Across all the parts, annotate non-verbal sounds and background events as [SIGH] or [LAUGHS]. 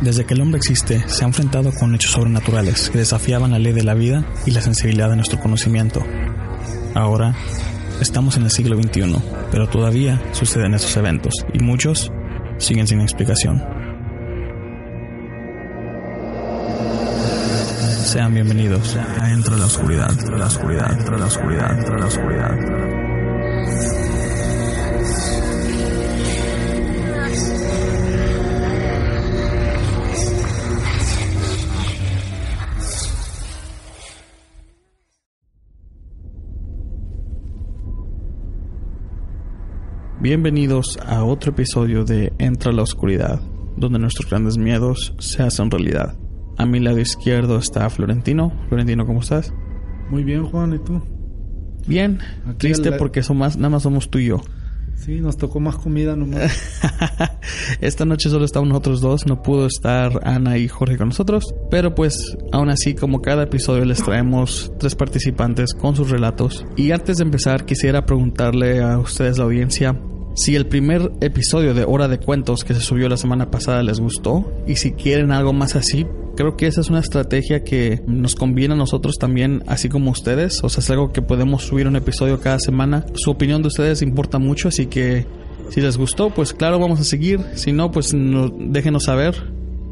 Desde que el hombre existe, se ha enfrentado con hechos sobrenaturales que desafiaban la ley de la vida y la sensibilidad de nuestro conocimiento. Ahora, estamos en el siglo XXI, pero todavía suceden esos eventos y muchos siguen sin explicación. Sean bienvenidos a Entre la Oscuridad, de la Oscuridad, de la Oscuridad, de la Oscuridad. Bienvenidos a otro episodio de Entra la Oscuridad, donde nuestros grandes miedos se hacen realidad. A mi lado izquierdo está Florentino. Florentino, ¿cómo estás? Muy bien, Juan, ¿y tú? Bien, triste porque somos, nada más somos tú y yo. Sí, nos tocó más comida nomás. [LAUGHS] Esta noche solo estamos nosotros dos, no pudo estar Ana y Jorge con nosotros, pero pues aún así como cada episodio les traemos tres participantes con sus relatos. Y antes de empezar quisiera preguntarle a ustedes la audiencia, si el primer episodio de Hora de Cuentos que se subió la semana pasada les gustó y si quieren algo más así, creo que esa es una estrategia que nos conviene a nosotros también, así como ustedes. O sea, es algo que podemos subir un episodio cada semana. Su opinión de ustedes importa mucho, así que si les gustó, pues claro, vamos a seguir. Si no, pues déjenos saber.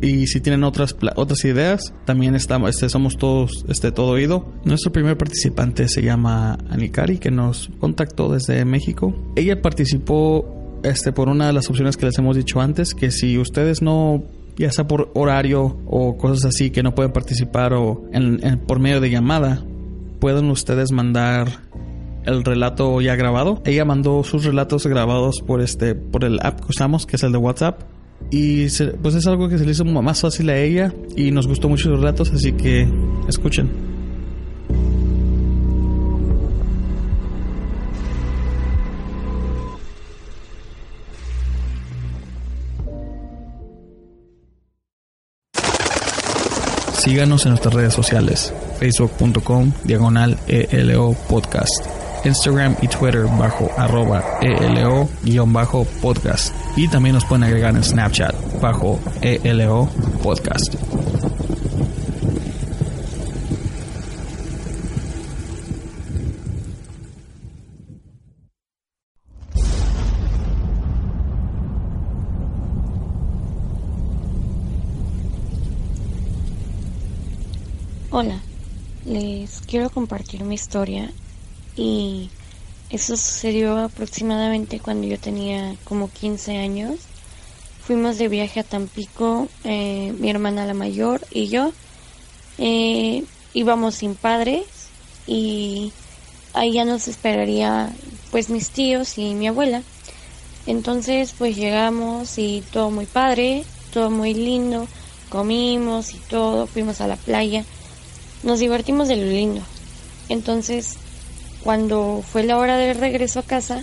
Y si tienen otras otras ideas, también estamos, este, somos todos este, todo oído. Nuestro primer participante se llama Anikari, que nos contactó desde México. Ella participó este, por una de las opciones que les hemos dicho antes, que si ustedes no ya sea por horario o cosas así que no pueden participar o por medio de llamada, pueden ustedes mandar el relato ya grabado. Ella mandó sus relatos grabados por este por el app que usamos, que es el de WhatsApp. Y pues es algo que se le hizo más fácil a ella y nos gustó mucho los relatos, así que escuchen. Síganos en nuestras redes sociales, facebook.com diagonal ELO podcast Instagram y Twitter bajo arroba ELO-podcast. Y también nos pueden agregar en Snapchat bajo ELO podcast. Hola, les quiero compartir mi historia y eso sucedió aproximadamente cuando yo tenía como 15 años. Fuimos de viaje a Tampico, eh, mi hermana la mayor y yo. Eh, íbamos sin padres y ahí ya nos esperaría pues mis tíos y mi abuela. Entonces pues llegamos y todo muy padre, todo muy lindo, comimos y todo, fuimos a la playa, nos divertimos de lo lindo. Entonces cuando fue la hora de regreso a casa,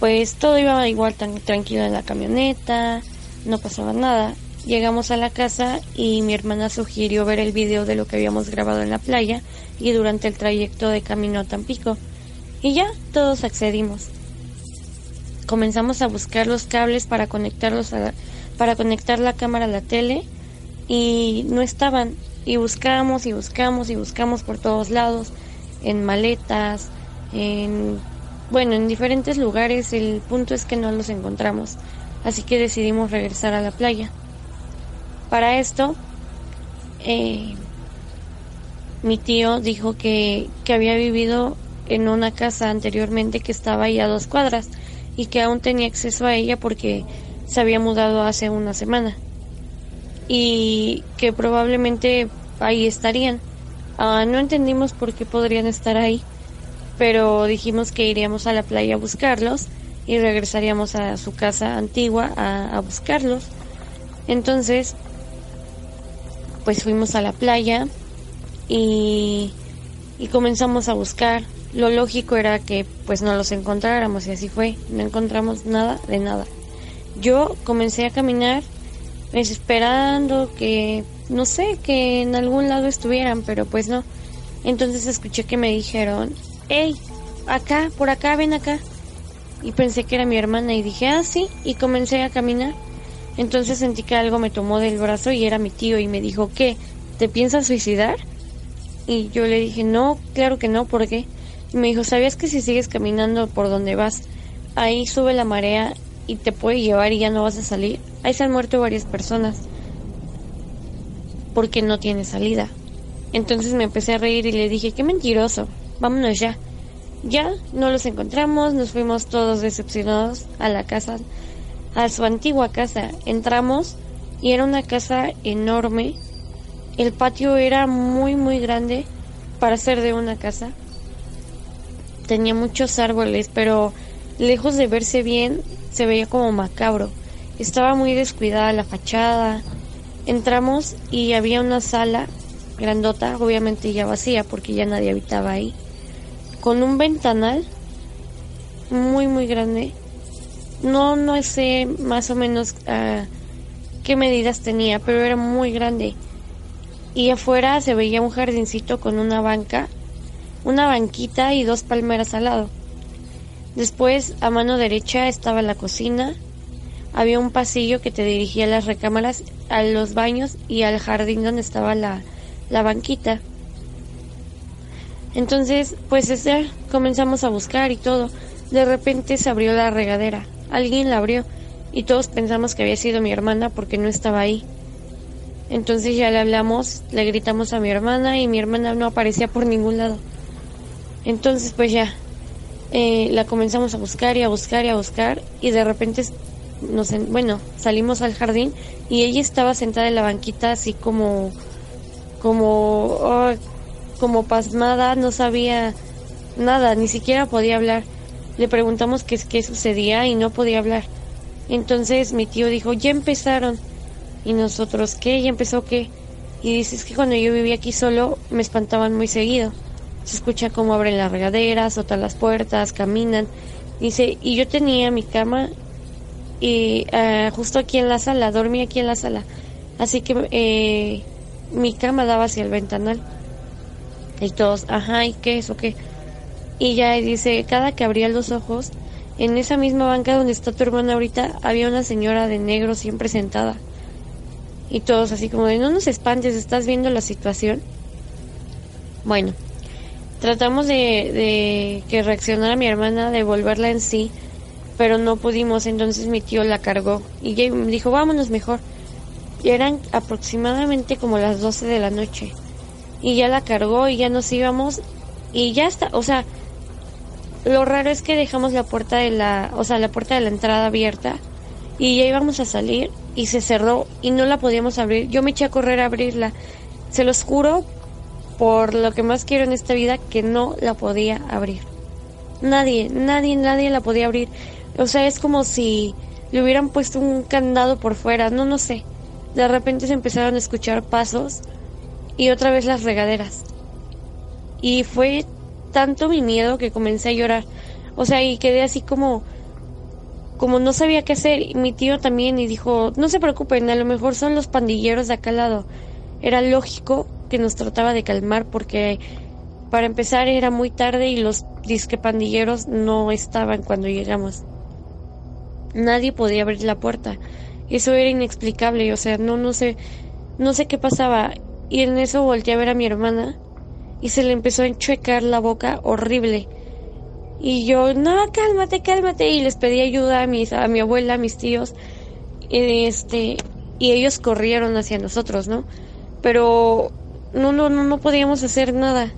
pues todo iba igual tan tranquilo en la camioneta, no pasaba nada. Llegamos a la casa y mi hermana sugirió ver el video de lo que habíamos grabado en la playa y durante el trayecto de camino a Tampico. Y ya todos accedimos. Comenzamos a buscar los cables para conectarlos para conectar la cámara a la tele y no estaban y buscamos y buscamos y buscamos por todos lados en maletas, en bueno, en diferentes lugares. El punto es que no los encontramos, así que decidimos regresar a la playa. Para esto, eh, mi tío dijo que, que había vivido en una casa anteriormente que estaba ahí a dos cuadras y que aún tenía acceso a ella porque se había mudado hace una semana y que probablemente ahí estarían. Ah, no entendimos por qué podrían estar ahí, pero dijimos que iríamos a la playa a buscarlos y regresaríamos a su casa antigua a, buscarlos. Entonces, pues fuimos a la playa y, y comenzamos a buscar. Lo lógico era que pues no los encontráramos y así fue. No encontramos nada de nada. Yo comencé a caminar esperando que, no sé, que en algún lado estuvieran, pero pues no. Entonces escuché que me dijeron, hey, acá, por acá, ven acá. Y pensé que era mi hermana y dije, ah, sí, y comencé a caminar. Entonces sentí que algo me tomó del brazo y era mi tío y me dijo, ¿qué? ¿Te piensas suicidar? Y yo le dije, no, claro que no, ¿por qué? Y me dijo, ¿sabías que si sigues caminando por donde vas, ahí sube la marea y te puede llevar y ya no vas a salir? Ahí se han muerto varias personas porque no tiene salida. Entonces me empecé a reír y le dije, qué mentiroso, vámonos ya. Ya no los encontramos, nos fuimos todos decepcionados a la casa, a su antigua casa. Entramos y era una casa enorme. El patio era muy muy grande para ser de una casa. Tenía muchos árboles, pero lejos de verse bien, se veía como macabro. Estaba muy descuidada la fachada. Entramos y había una sala grandota, obviamente ya vacía porque ya nadie habitaba ahí con un ventanal muy muy grande. No no sé más o menos uh, qué medidas tenía, pero era muy grande. Y afuera se veía un jardincito con una banca, una banquita y dos palmeras al lado. Después, a mano derecha estaba la cocina. Había un pasillo que te dirigía a las recámaras, a los baños y al jardín donde estaba la, la banquita. Entonces, pues este, comenzamos a buscar y todo. De repente se abrió la regadera. Alguien la abrió y todos pensamos que había sido mi hermana porque no estaba ahí. Entonces ya le hablamos, le gritamos a mi hermana y mi hermana no aparecía por ningún lado. Entonces pues ya, eh, la comenzamos a buscar y a buscar y a buscar y de repente nos, bueno, salimos al jardín y ella estaba sentada en la banquita así como, como, como pasmada, no sabía nada, ni siquiera podía hablar. Le preguntamos qué, qué sucedía y no podía hablar. Entonces mi tío dijo, ya empezaron. Y nosotros, ¿qué? ¿Ya empezó qué? Y dice, es que cuando yo vivía aquí solo me espantaban muy seguido. Se escucha cómo abren las regaderas, sotan las puertas, caminan. Dice, y yo tenía mi cama y uh, justo aquí en la sala, dormía aquí en la sala. Así que eh, mi cama daba hacia el ventanal. Y todos, ajá, ¿y qué es o qué? Y ya dice, cada que abría los ojos, en esa misma banca donde está tu hermana ahorita, había una señora de negro siempre sentada. Y todos así como de, no nos espantes, ¿estás viendo la situación? Bueno, tratamos de, de que reaccionara mi hermana, de volverla en sí, pero no pudimos, entonces mi tío la cargó y ya me dijo, vámonos mejor. Y eran aproximadamente como las 12 de la noche y ya la cargó y ya nos íbamos y ya está, o sea, lo raro es que dejamos la puerta de la, o sea, la puerta de la entrada abierta y ya íbamos a salir y se cerró y no la podíamos abrir. Yo me eché a correr a abrirla. Se los juro por lo que más quiero en esta vida que no la podía abrir. Nadie, nadie, nadie la podía abrir. O sea, es como si le hubieran puesto un candado por fuera, no, no sé. De repente se empezaron a escuchar pasos y otra vez las regaderas. Y fue tanto mi miedo que comencé a llorar. O sea, y quedé así como como no sabía qué hacer, y mi tío también y dijo, "No se preocupen, a lo mejor son los pandilleros de acá al lado." Era lógico que nos trataba de calmar porque para empezar era muy tarde y los disque pandilleros no estaban cuando llegamos. Nadie podía abrir la puerta. Eso era inexplicable, o sea, no no sé no sé qué pasaba y en eso volteé a ver a mi hermana y se le empezó a enchuecar la boca horrible. Y yo, no, cálmate, cálmate. Y les pedí ayuda a, mis, a mi abuela, a mis tíos. Este, y ellos corrieron hacia nosotros, ¿no? Pero no, no, no, no podíamos hacer nada.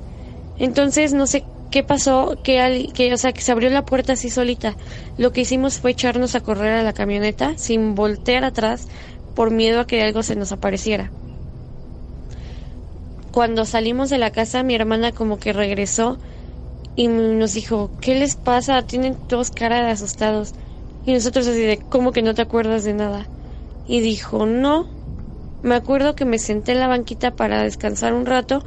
Entonces, no sé qué pasó, que, que, o sea, que se abrió la puerta así solita. Lo que hicimos fue echarnos a correr a la camioneta sin voltear atrás por miedo a que algo se nos apareciera cuando salimos de la casa, mi hermana como que regresó y nos dijo, ¿qué les pasa? Tienen todos cara de asustados. Y nosotros así de, ¿cómo que no te acuerdas de nada? Y dijo, no, me acuerdo que me senté en la banquita para descansar un rato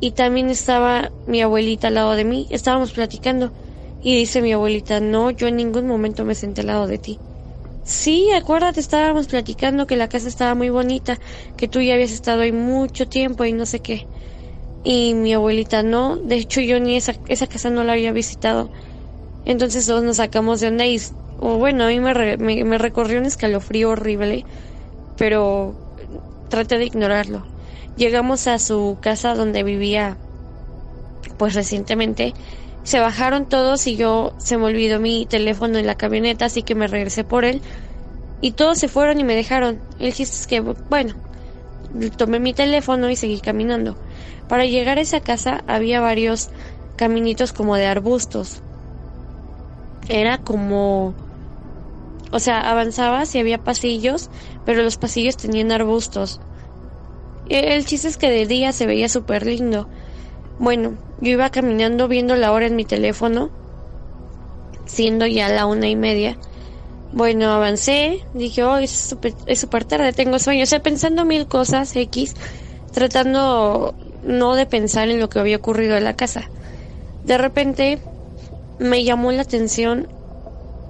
y también estaba mi abuelita al lado de mí, estábamos platicando y dice mi abuelita, no, yo en ningún momento me senté al lado de ti. Sí, acuérdate, estábamos platicando que la casa estaba muy bonita, que tú ya habías estado ahí mucho tiempo y no sé qué. Y mi abuelita no, de hecho yo ni esa, esa casa no la había visitado. Entonces todos nos sacamos de onda y, o bueno, a mí me, me, me recorrió un escalofrío horrible, pero traté de ignorarlo. Llegamos a su casa donde vivía pues recientemente. Se bajaron todos y yo se me olvidó mi teléfono en la camioneta, así que me regresé por él. Y todos se fueron y me dejaron. El chiste es que, bueno, tomé mi teléfono y seguí caminando. Para llegar a esa casa había varios caminitos como de arbustos. Era como... O sea, avanzabas y había pasillos, pero los pasillos tenían arbustos. El chiste es que de día se veía súper lindo. Bueno, yo iba caminando viendo la hora en mi teléfono, siendo ya la una y media. Bueno, avancé, dije, oh, es súper tarde, tengo sueño. O sea, pensando mil cosas X, tratando no de pensar en lo que había ocurrido en la casa. De repente me llamó la atención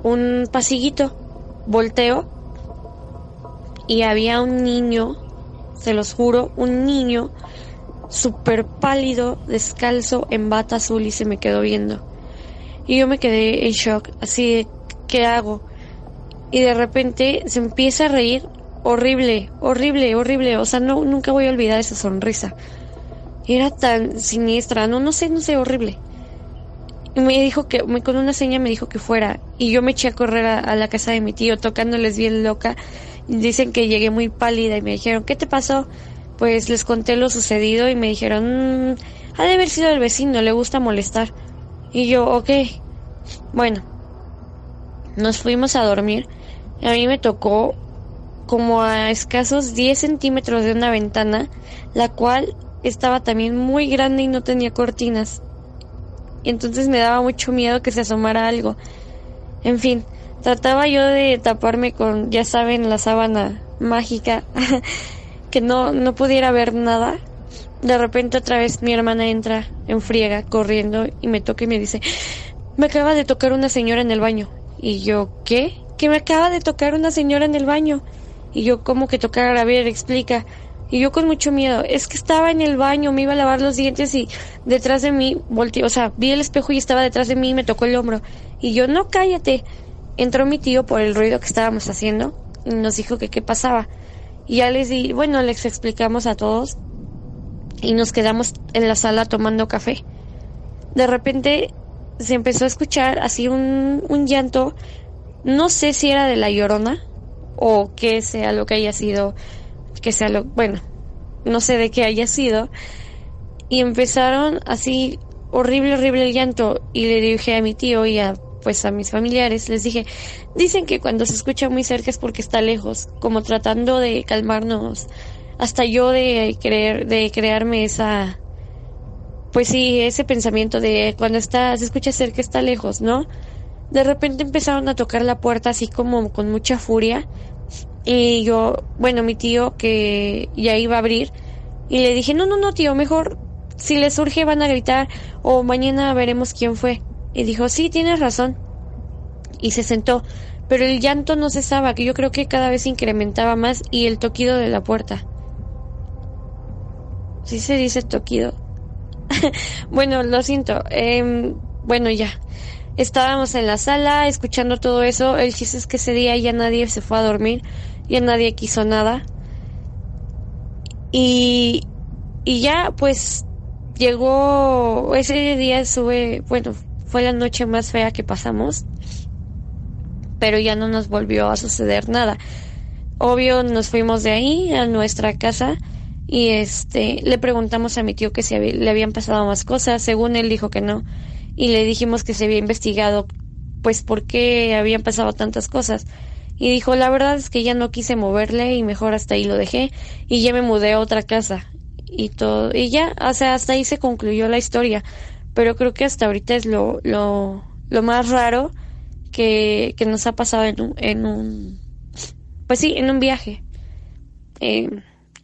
un pasillito. Volteo y había un niño se los juro, un niño súper pálido, descalzo, en bata azul y se me quedó viendo. Y yo me quedé en shock, así de, ¿qué hago? Y de repente se empieza a reír horrible, horrible, horrible. O sea, no, nunca voy a olvidar esa sonrisa. Era tan siniestra, no, no sé, no sé, horrible. Y me dijo que, con una seña me dijo que fuera. Y yo me eché a correr a, a la casa de mi tío, tocándoles bien loca. Dicen que llegué muy pálida y me dijeron, ¿qué te pasó? Pues les conté lo sucedido y me dijeron, mm, ha de haber sido el vecino, le gusta molestar. Y yo, ok. Bueno, nos fuimos a dormir. A mí me tocó como a escasos 10 centímetros de una ventana, la cual estaba también muy grande y no tenía cortinas. Y entonces me daba mucho miedo que se asomara algo. En fin, Trataba yo de taparme con, ya saben, la sábana mágica, [LAUGHS] que no, no pudiera ver nada. De repente otra vez mi hermana entra en friega, corriendo, y me toca y me dice, me acaba de tocar una señora en el baño. Y yo, ¿qué? Que me acaba de tocar una señora en el baño. Y yo, ¿cómo que tocar? A ver, explica. Y yo con mucho miedo, es que estaba en el baño, me iba a lavar los dientes y detrás de mí volteé, o sea, vi el espejo y estaba detrás de mí y me tocó el hombro. Y yo, no cállate entró mi tío por el ruido que estábamos haciendo y nos dijo que qué pasaba. Y ya les di, bueno, les explicamos a todos y nos quedamos en la sala tomando café. De repente se empezó a escuchar así un, un llanto, no sé si era de la llorona o que sea lo que haya sido, que sea lo, bueno, no sé de qué haya sido. Y empezaron así horrible, horrible el llanto y le dije a mi tío y a pues a mis familiares les dije, dicen que cuando se escucha muy cerca es porque está lejos, como tratando de calmarnos, hasta yo de creer, de crearme esa, pues sí, ese pensamiento de cuando está, se escucha cerca está lejos, ¿no? De repente empezaron a tocar la puerta así como con mucha furia y yo, bueno, mi tío que ya iba a abrir y le dije, no, no, no, tío, mejor si les surge van a gritar o mañana veremos quién fue. Y dijo, sí, tienes razón. Y se sentó, pero el llanto no cesaba, que yo creo que cada vez incrementaba más y el toquido de la puerta. ¿Sí se dice toquido? [LAUGHS] bueno, lo siento. Em, bueno, ya. Estábamos en la sala escuchando todo eso. El chiste es que ese día ya nadie se fue a dormir, ya nadie quiso nada. Y, y ya, pues, llegó, ese día sube, bueno, fue la noche más fea que pasamos, pero ya no nos volvió a suceder nada. Obvio, nos fuimos de ahí a nuestra casa y este le preguntamos a mi tío que si le habían pasado más cosas, según él dijo que no, y le dijimos que se había investigado pues por qué habían pasado tantas cosas. Y dijo, la verdad es que ya no quise moverle y mejor hasta ahí lo dejé y ya me mudé a otra casa y todo y ya, o sea, hasta ahí se concluyó la historia pero creo que hasta ahorita es lo, lo, lo más raro que, que, nos ha pasado en un, en un, pues sí, en un viaje. Eh,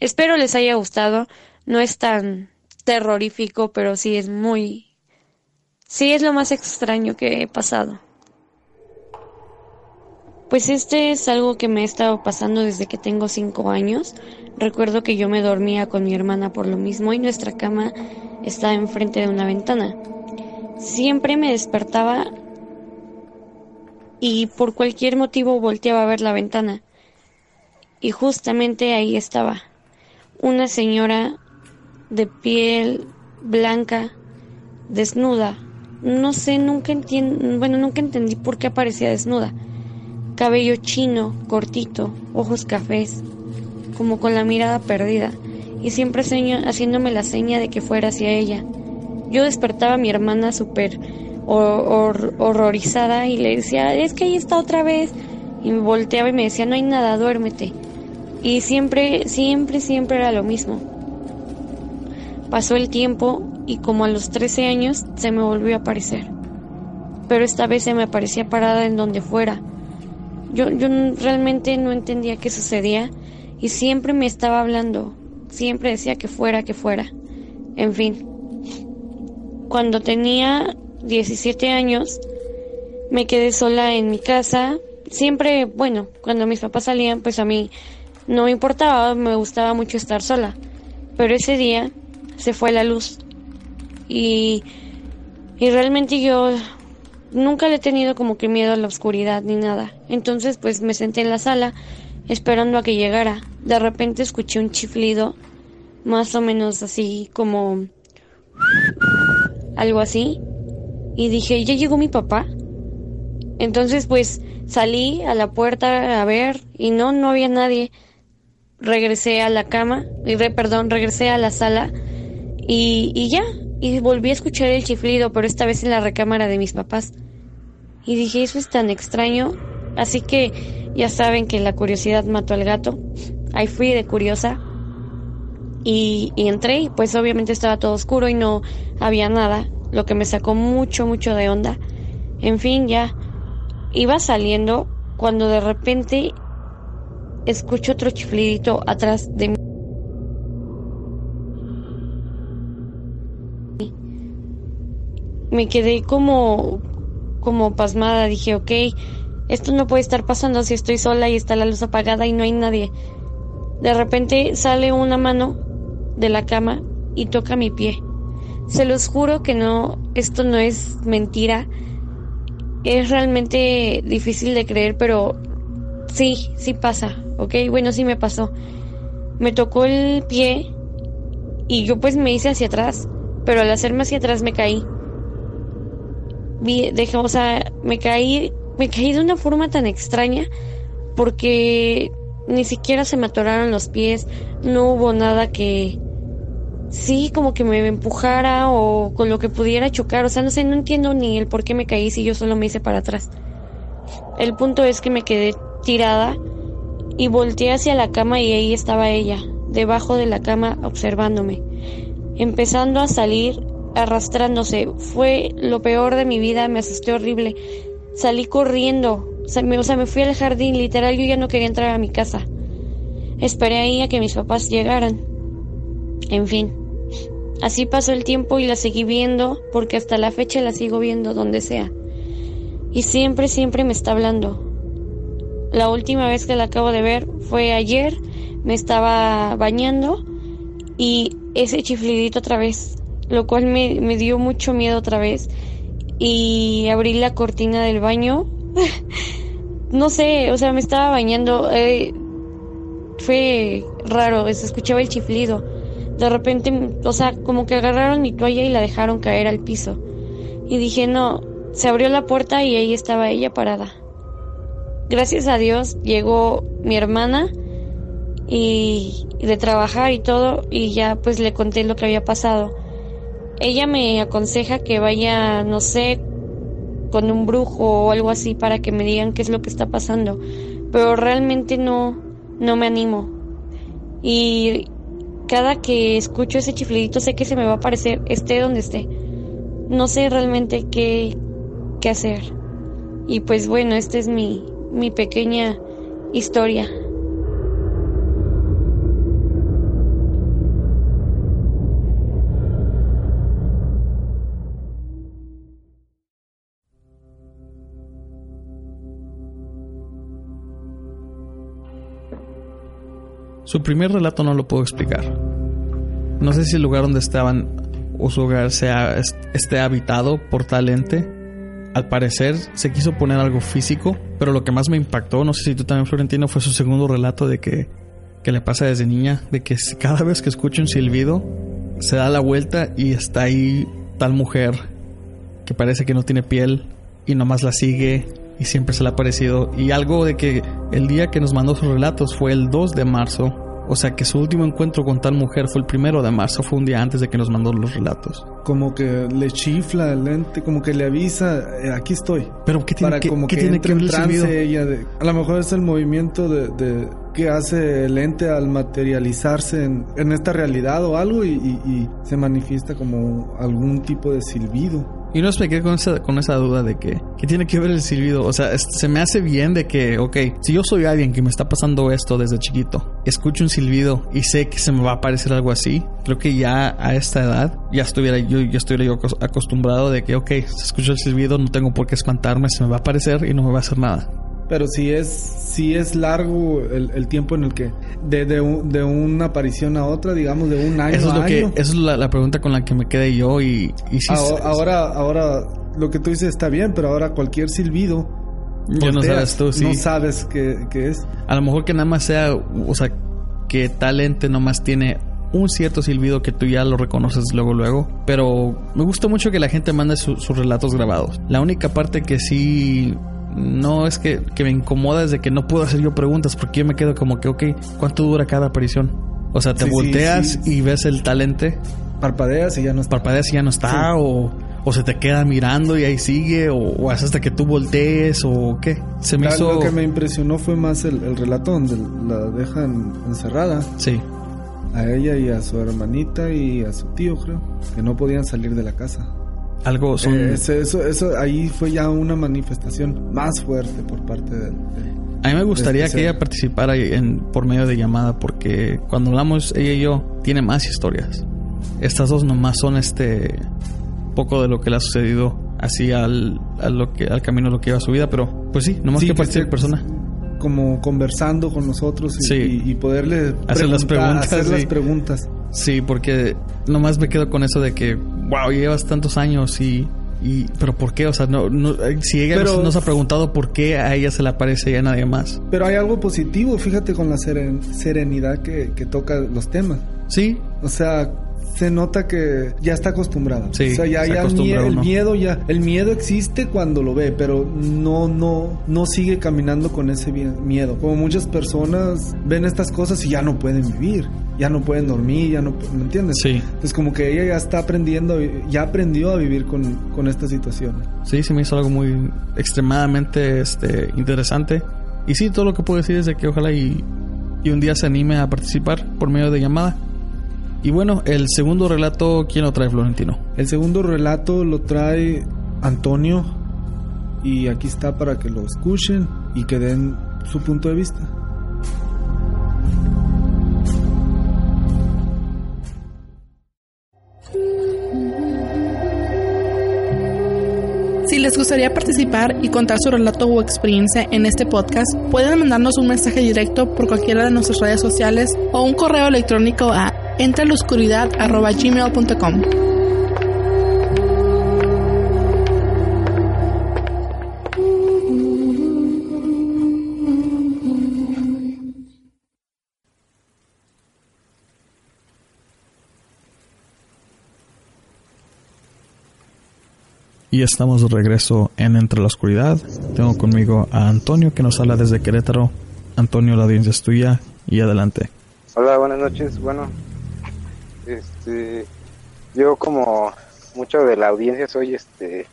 espero les haya gustado. No es tan terrorífico, pero sí es muy... Sí es lo más extraño que he pasado. Pues este es algo que me ha estado pasando desde que tengo cinco años. Recuerdo que yo me dormía con mi hermana por lo mismo y nuestra cama estaba enfrente de una ventana. Siempre me despertaba y por cualquier motivo volteaba a ver la ventana. Y justamente ahí estaba, una señora de piel blanca, desnuda. No sé, nunca bueno, nunca entendí por qué aparecía desnuda. Cabello chino, cortito, ojos cafés, como con la mirada perdida, y siempre haciéndome la seña de que fuera hacia ella. Yo despertaba a mi hermana súper horrorizada y le decía, es que ahí está otra vez. Y me volteaba y me decía, no hay nada, duérmete. Y siempre, siempre, siempre era lo mismo. Pasó el tiempo y como a los 13 años se me volvió a aparecer. Pero esta vez se me aparecía parada en donde fuera. Yo, yo realmente no entendía qué sucedía y siempre me estaba hablando. Siempre decía que fuera, que fuera. En fin. Cuando tenía 17 años, me quedé sola en mi casa. Siempre, bueno, cuando mis papás salían, pues a mí no me importaba, me gustaba mucho estar sola. Pero ese día se fue la luz. Y, y realmente yo nunca le he tenido como que miedo a la oscuridad ni nada. Entonces pues me senté en la sala esperando a que llegara. De repente escuché un chiflido, más o menos así como algo así y dije, ¿ya llegó mi papá? Entonces pues salí a la puerta a ver y no, no había nadie. Regresé a la cama, y perdón, regresé a la sala y, y ya, y volví a escuchar el chiflido, pero esta vez en la recámara de mis papás. Y dije, eso es tan extraño. Así que ya saben que la curiosidad mató al gato. Ahí fui de curiosa. Y, entré y pues obviamente estaba todo oscuro y no había nada lo que me sacó mucho, mucho de onda. En fin, ya iba saliendo cuando de repente escucho otro chiflidito atrás de mí. Me quedé como, como pasmada, dije, ok, esto no puede estar pasando si estoy sola y está la luz apagada y no hay nadie. De repente sale una mano de la cama y toca mi pie. Se los juro que no, esto no es mentira. Es realmente difícil de creer, pero sí, sí pasa, ¿ok? Bueno, sí me pasó. Me tocó el pie y yo pues me hice hacia atrás, pero al hacerme hacia atrás me caí. Vi, dejé, o sea, me caí, me caí de una forma tan extraña porque ni siquiera se me atoraron los pies, no hubo nada que, sí, como que me empujara o con lo que pudiera chocar. O sea, no sé, no entiendo ni el por qué me caí si yo solo me hice para atrás. El punto es que me quedé tirada y volteé hacia la cama y ahí estaba ella, debajo de la cama observándome, empezando a salir, arrastrándose. Fue lo peor de mi vida, me asusté horrible. Salí corriendo, o sea, me, fui al jardín, literal, yo ya no quería entrar a mi casa. Esperé ahí a que mis papás llegaran. En fin, Así pasó el tiempo y la seguí viendo porque hasta la fecha la sigo viendo donde sea. Y siempre, siempre me está hablando. La última vez que la acabo de ver fue ayer, me estaba bañando y ese chiflidito otra vez, lo cual me dio mucho miedo otra vez. Y abrí la cortina del baño. [LAUGHS] no sé, o sea, me estaba bañando. Eh, fue raro, se escuchaba el chiflido de repente, o sea, como que agarraron mi toalla y la dejaron caer al piso. Y dije, no, se abrió la puerta y ahí estaba ella parada. Gracias a Dios llegó mi hermana y, de trabajar y todo y ya pues le conté lo que había pasado. Ella me aconseja que vaya, no sé, con un brujo o algo así para que me digan qué es lo que está pasando, pero realmente no no me animo. Y cada que escucho ese chiflidito sé que se me va a aparecer, esté donde esté. No sé realmente qué, qué hacer. Y pues bueno, esta es mi, mi pequeña historia. Su primer relato no lo puedo explicar. No sé si el lugar donde estaban o su hogar sea, esté habitado por tal ente. Al parecer se quiso poner algo físico, pero lo que más me impactó, no sé si tú también Florentino, fue su segundo relato de que, que le pasa desde niña, de que cada vez que escucha un silbido, se da la vuelta y está ahí tal mujer que parece que no tiene piel y nomás la sigue y siempre se le ha parecido. Y algo de que el día que nos mandó sus relatos fue el 2 de marzo. O sea que su último encuentro con tal mujer fue el primero de marzo, fue un día antes de que nos mandó los relatos. Como que le chifla el lente, como que le avisa, eh, aquí estoy. Pero ¿qué tiene, Para que, como ¿qué que tiene que trance ella de, a lo mejor es el movimiento de, de- que hace el ente al materializarse en, en esta realidad o algo y, y- y se manifiesta como algún tipo de silbido. Y no me con esa, con esa duda de que, ¿qué tiene que ver el silbido? O sea, se me hace bien de que, ok, si yo soy alguien que me está pasando esto desde chiquito, escucho un silbido y sé que se me va a parecer algo así, creo que ya a esta edad ya estuviera yo, ya estuviera yo acos- acostumbrado de que, ok, si escucho el silbido no tengo por qué espantarme, se me va a aparecer y no me va a hacer nada. Pero si es, si es largo el, el tiempo en el que de, de, un- de una aparición a otra, digamos de un año Eso es a lo que, año. eso es la, la pregunta con la que me quedé yo y, y sí, Aho- es- ahora, ahora lo que tú dices está bien, pero ahora cualquier silbido ya no sabes tú, sí. no sabes qué, qué es. A lo mejor que nada más sea, o sea, que tal ente nomás tiene un cierto silbido que tú ya lo reconoces luego, luego. Pero me gusta mucho que la gente mande su- sus relatos grabados. La única parte que sí no es que, que me incomoda es de que no puedo hacer yo preguntas porque yo me quedo como que, ok, ¿cuánto dura cada aparición? O sea, te Sí, volteas sí. y ves el talente, Parpadeas y ya no está. parpadeas y ya no está, o, o se te queda mirando y ahí sigue, o, o hasta que tú voltees, o qué. Se me La- hizo. Lo que me impresionó fue más el, el relato donde la dejan encerrada Sí. a ella y a su hermanita y a su tío, creo, que no podían salir de la casa. Algo son. Eh, eso, eso, eso ahí fue ya una manifestación más fuerte por parte del. del- A mí me gustaría Este, que ella participara en, por medio de llamada porque cuando hablamos ella y yo tiene más historias. Estas dos nomás son este poco de lo que le ha sucedido así al, a lo que, al camino de lo que lleva su vida, pero pues sí, nomás Sí, que que participe persona. como conversando con nosotros y, Sí. y- y poderle Hacer las preguntas, hacer sí. las preguntas. Sí, porque nomás me quedo con eso de que, wow, llevas tantos años y... y pero ¿por qué? O sea, no, no- si ella Pero- nos, ha preguntado por qué a ella se le aparece y a nadie más. Pero hay algo positivo, fíjate con la seren- serenidad que, que toca los temas. Sí, O sea, se nota que ya está acostumbrada. Sí, o sea, ya, se ya acostumbra mie- el miedo ya, el miedo existe cuando lo ve, pero no, no, no sigue caminando con ese miedo. Como muchas personas ven estas cosas y ya no pueden vivir, ya no pueden dormir, ya no, ¿me entiendes? sí. Entonces como que ella ya está aprendiendo, ya aprendió a vivir con, con esta situación. Sí, se me hizo algo muy extremadamente este, interesante. Y sí, todo lo que puedo decir es de que ojalá y, y un día se anime a participar por medio de llamada. Y bueno, el segundo relato, ¿quién lo trae, Florentino? El segundo relato lo trae Antonio y aquí está para que lo escuchen y que den su punto de vista. Si les gustaría participar y contar su relato o experiencia en este podcast, pueden mandarnos un mensaje directo por cualquiera de nuestras redes sociales o un correo electrónico a entrelaoscuridad.gmail.com. Y estamos de regreso en Entre la Oscuridad. Tengo conmigo a Antonio que nos habla desde Querétaro. Antonio, la audiencia es tuya y adelante. Hola, buenas noches. Bueno, este, yo como mucho de la audiencia soy este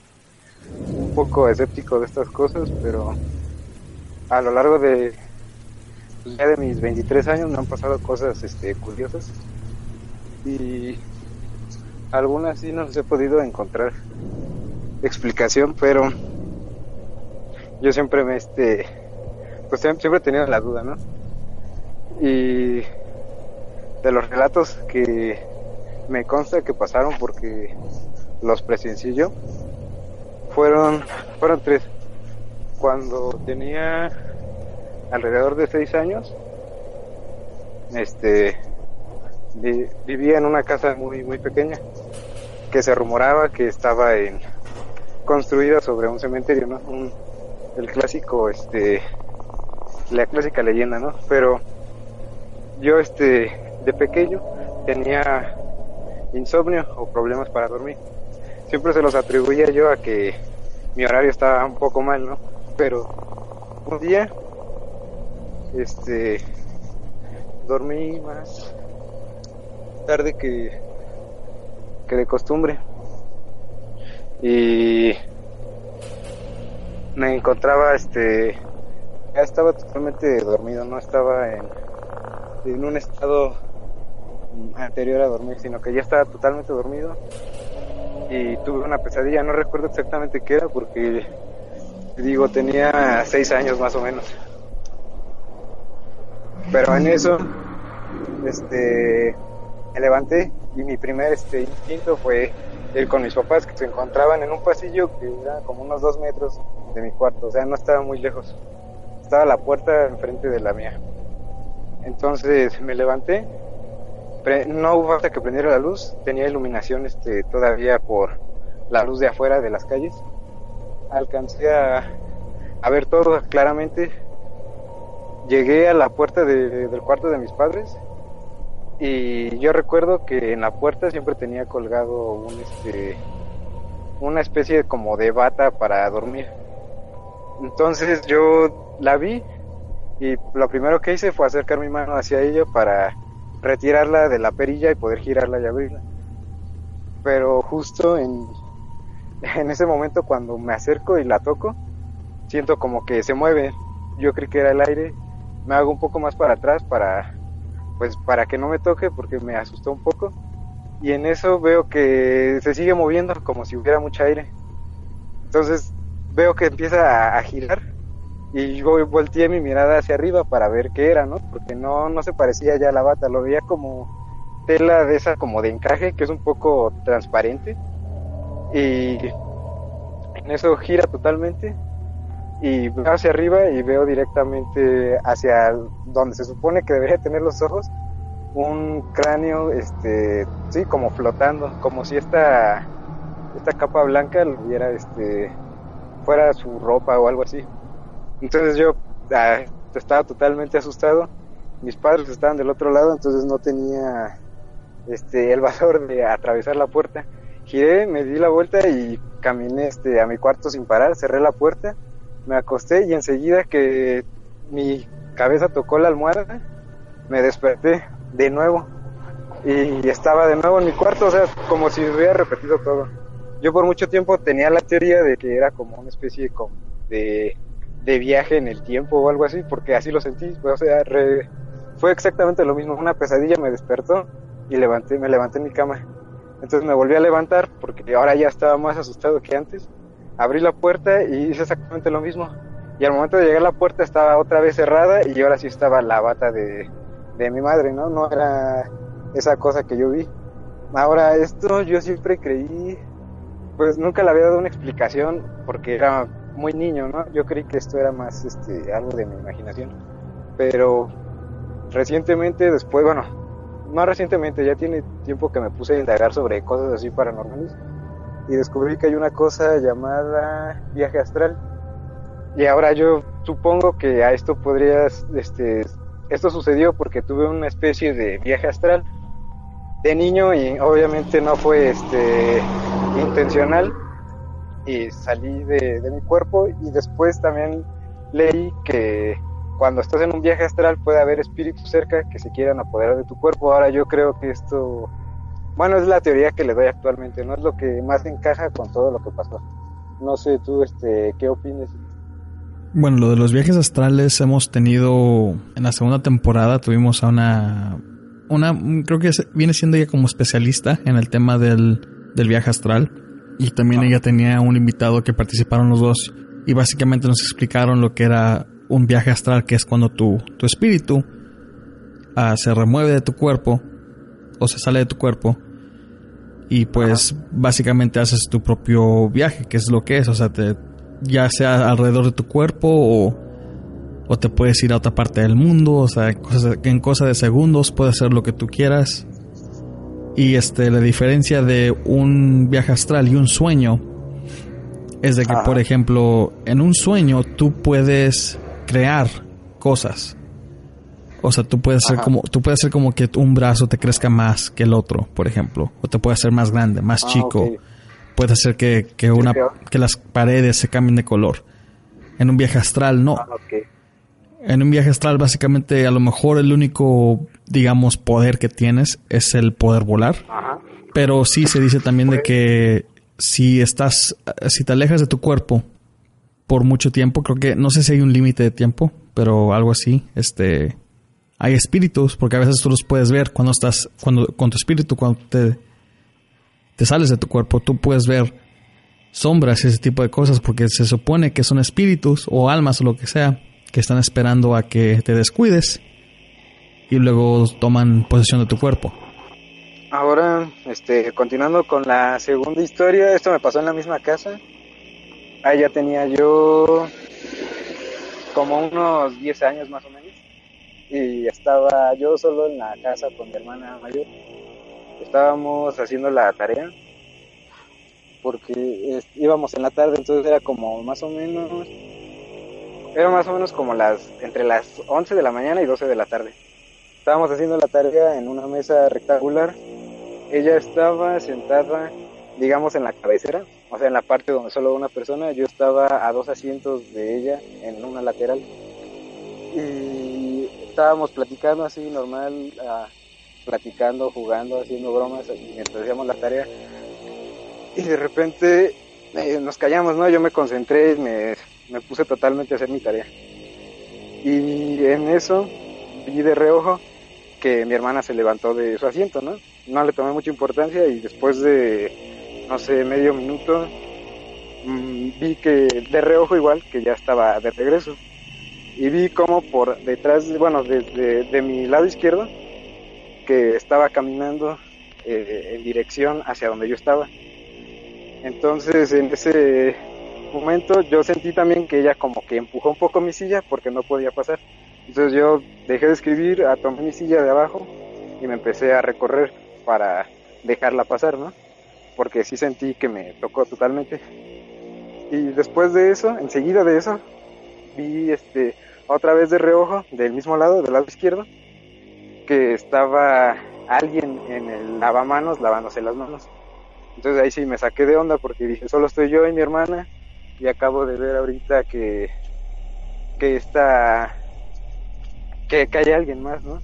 un poco escéptico de estas cosas, pero a lo largo de pues, ya de mis 23 años me han pasado cosas este curiosas y algunas sí no les he podido encontrar explicación, pero yo siempre me este pues siem- siempre he tenido la duda, ¿no? Y de los relatos que me consta que pasaron porque los presencié yo fueron fueron tres cuando tenía alrededor de seis años este, vivía en una casa muy, muy pequeña que se rumoraba que estaba en, construida sobre un cementerio, ¿no? el clásico, este, la clásica leyenda, ¿no? Pero yo, este, de pequeño tenía insomnio o problemas para dormir. Siempre se los atribuía yo a que mi horario estaba un poco mal, ¿no? Pero un día, este, dormí más tarde que, que de costumbre. Y me encontraba, este, ya estaba totalmente dormido, no estaba en, en un estado anterior a dormir, sino que ya estaba totalmente dormido y tuve una pesadilla, no recuerdo exactamente qué era porque digo tenía seis años más o menos. Pero en eso, este, me levanté y mi primer este instinto fue ir con mis papás que se encontraban en un pasillo que era como unos dos metros de mi cuarto, o sea, no estaba muy lejos. Estaba la puerta enfrente de la mía. Entonces me levanté no hubo falta que prendiera la luz, tenía iluminación este, todavía por la luz de afuera de las calles. Alcancé a, ver todo claramente. Llegué a la puerta del cuarto de mis padres y yo recuerdo que en la puerta siempre tenía colgado un este una especie como de bata para dormir. Entonces yo la vi y lo primero que hice fue acercar mi mano hacia ella para retirarla de la perilla y poder girarla y abrirla. Pero justo en, [LAUGHS] en ese momento cuando me acerco y la toco, siento como que se mueve. Yo creí que era el aire. Me hago un poco más para atrás para pues para que no me toque porque me asustó un poco. Y en eso veo que se sigue moviendo como si hubiera mucho aire. Entonces veo que empieza a, a girar y yo volteé mi mirada hacia arriba para ver qué era, ¿no? Porque no, no se parecía ya a la bata, lo veía como tela de esa como de encaje, que es un poco transparente. Y en eso gira totalmente y veo hacia arriba y veo directamente hacia donde se supone que debería tener los ojos un cráneo este sí como flotando como si esta esta capa blanca lo hubiera este fuera su ropa o algo así entonces yo ah, estaba totalmente asustado. Mis padres estaban del otro lado, entonces no tenía este el valor de atravesar la puerta. Giré, me di la vuelta y caminé este, a mi cuarto sin parar, cerré la puerta, me acosté y enseguida que mi cabeza tocó la almohada, me desperté de nuevo y estaba de nuevo en mi cuarto, o sea, como si hubiera repetido todo. Yo por mucho tiempo tenía la teoría de que era como una especie de de viaje en el tiempo o algo así, porque así lo sentí, o sea, fue exactamente lo mismo, una pesadilla me despertó y levanté, me levanté en mi cama. Entonces me volví a levantar porque ahora ya estaba más asustado que antes. Abrí la puerta y hice exactamente lo mismo. Y al momento de llegar a la puerta estaba otra vez cerrada y ahora sí estaba la bata de, de mi madre, ¿no? No era esa cosa que yo vi. Ahora esto yo siempre creí, pues nunca le había dado una explicación porque era muy niño, ¿no? Yo creí que esto era más este, algo de mi imaginación. Pero recientemente, después, bueno, no recientemente, ya tiene tiempo que me puse a indagar sobre cosas así paranormales y descubrí que hay una cosa llamada viaje astral. Y ahora yo supongo que a esto podrías, este, esto sucedió porque tuve una especie de viaje astral de niño y obviamente no fue este intencional y salí de, mi cuerpo y después también leí que cuando estás en un viaje astral puede haber espíritus cerca que se quieran apoderar de tu cuerpo. Ahora yo creo que esto, bueno, es la teoría que le doy actualmente, no es lo que más encaja con todo lo que pasó. No sé tú, este, ¿qué opinas? Bueno, lo de los viajes astrales hemos tenido en la segunda temporada tuvimos a una una creo que viene siendo ella como especialista en el tema del, del viaje astral y también ella tenía un invitado que participaron los dos. Y básicamente nos explicaron lo que era un viaje astral, que es cuando tu, tu espíritu ah, se remueve de tu cuerpo o se sale de tu cuerpo y pues básicamente haces tu propio viaje, que es lo que es, o sea, te, ya sea alrededor de tu cuerpo o o te puedes ir a otra parte del mundo, o sea, en cosa de segundos puedes hacer lo que tú quieras. Y este, la diferencia de un viaje astral y un sueño es de que, por ejemplo, en un sueño tú puedes crear cosas. O sea, tú puedes ser como, tú puedes hacer como que un brazo te crezca más que el otro, por ejemplo, o te puede hacer más grande, más ah, chico. Puede hacer que, que una, que las paredes se cambien de color. En un viaje astral no. Ah, en un viaje astral básicamente a lo mejor el único, digamos, poder que tienes es el poder volar. Pero sí se dice también de que si estás, si te alejas de tu cuerpo por mucho tiempo, creo que, no sé si hay un límite de tiempo, pero algo así, este, hay espíritus, porque a veces tú los puedes ver cuando estás, cuando, con tu espíritu, cuando te, te sales de tu cuerpo, tú puedes ver sombras y ese tipo de cosas, porque se supone que son espíritus o almas o lo que sea, que están esperando a que te descuides y luego toman posesión de tu cuerpo. Ahora, este, continuando con la segunda historia, esto me pasó en la misma casa. Ahí ya tenía yo como unos 10 años más o menos. Y estaba yo solo en la casa con mi hermana mayor. Estábamos haciendo la tarea porque íbamos en la tarde, entonces era como más o menos era más o menos como las entre las 11 de la mañana y 12 de la tarde. Estábamos haciendo la tarea en una mesa rectangular. Ella estaba sentada, digamos, en la cabecera, o sea, en la parte donde solo una persona. Yo estaba a dos asientos de ella, en una lateral. Y estábamos platicando así, normal, ah, platicando, jugando, haciendo bromas mientras hacíamos la tarea. Y de repente eh, nos callamos, ¿no? Yo me concentré me me puse totalmente a hacer mi tarea. Y en eso vi de reojo que mi hermana se levantó de su asiento, ¿no? No le tomé mucha importancia y después de, no sé, medio minuto, mm, vi que de reojo igual, que ya estaba de regreso. Y vi como por detrás, bueno, desde de, mi lado izquierdo, que estaba caminando eh, en dirección hacia donde yo estaba. Entonces, en ese momento yo sentí también que ella como que empujó un poco mi silla porque no podía pasar. Entonces yo dejé de escribir, tomé mi silla de abajo y me empecé a recorrer para dejarla pasar, ¿no? Porque sí sentí que me tocó totalmente. Y después de eso, enseguida de eso, vi este otra vez de reojo, del mismo lado, del lado izquierdo, que estaba alguien en el lavamanos lavándose las manos. Entonces ahí sí me saqué de onda porque dije, solo estoy yo y mi hermana y acabo de ver ahorita que que está que, que hay alguien más, ¿no?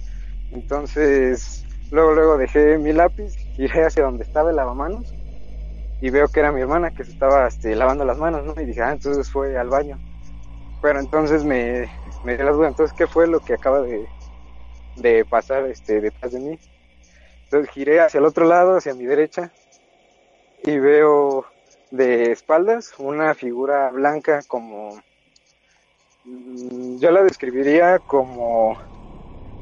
Entonces, luego luego dejé mi lápiz, iré hacia donde estaba el lavamanos y veo que era mi hermana que se estaba este, lavando las manos, ¿no? Y dije, ah, entonces fue al baño. Pero entonces me, me las dudas, entonces, ¿qué fue lo que acaba de, de pasar este, detrás de mí? Entonces giré hacia el otro lado, hacia mi derecha, y veo de espaldas, una figura blanca como mm, yo la describiría como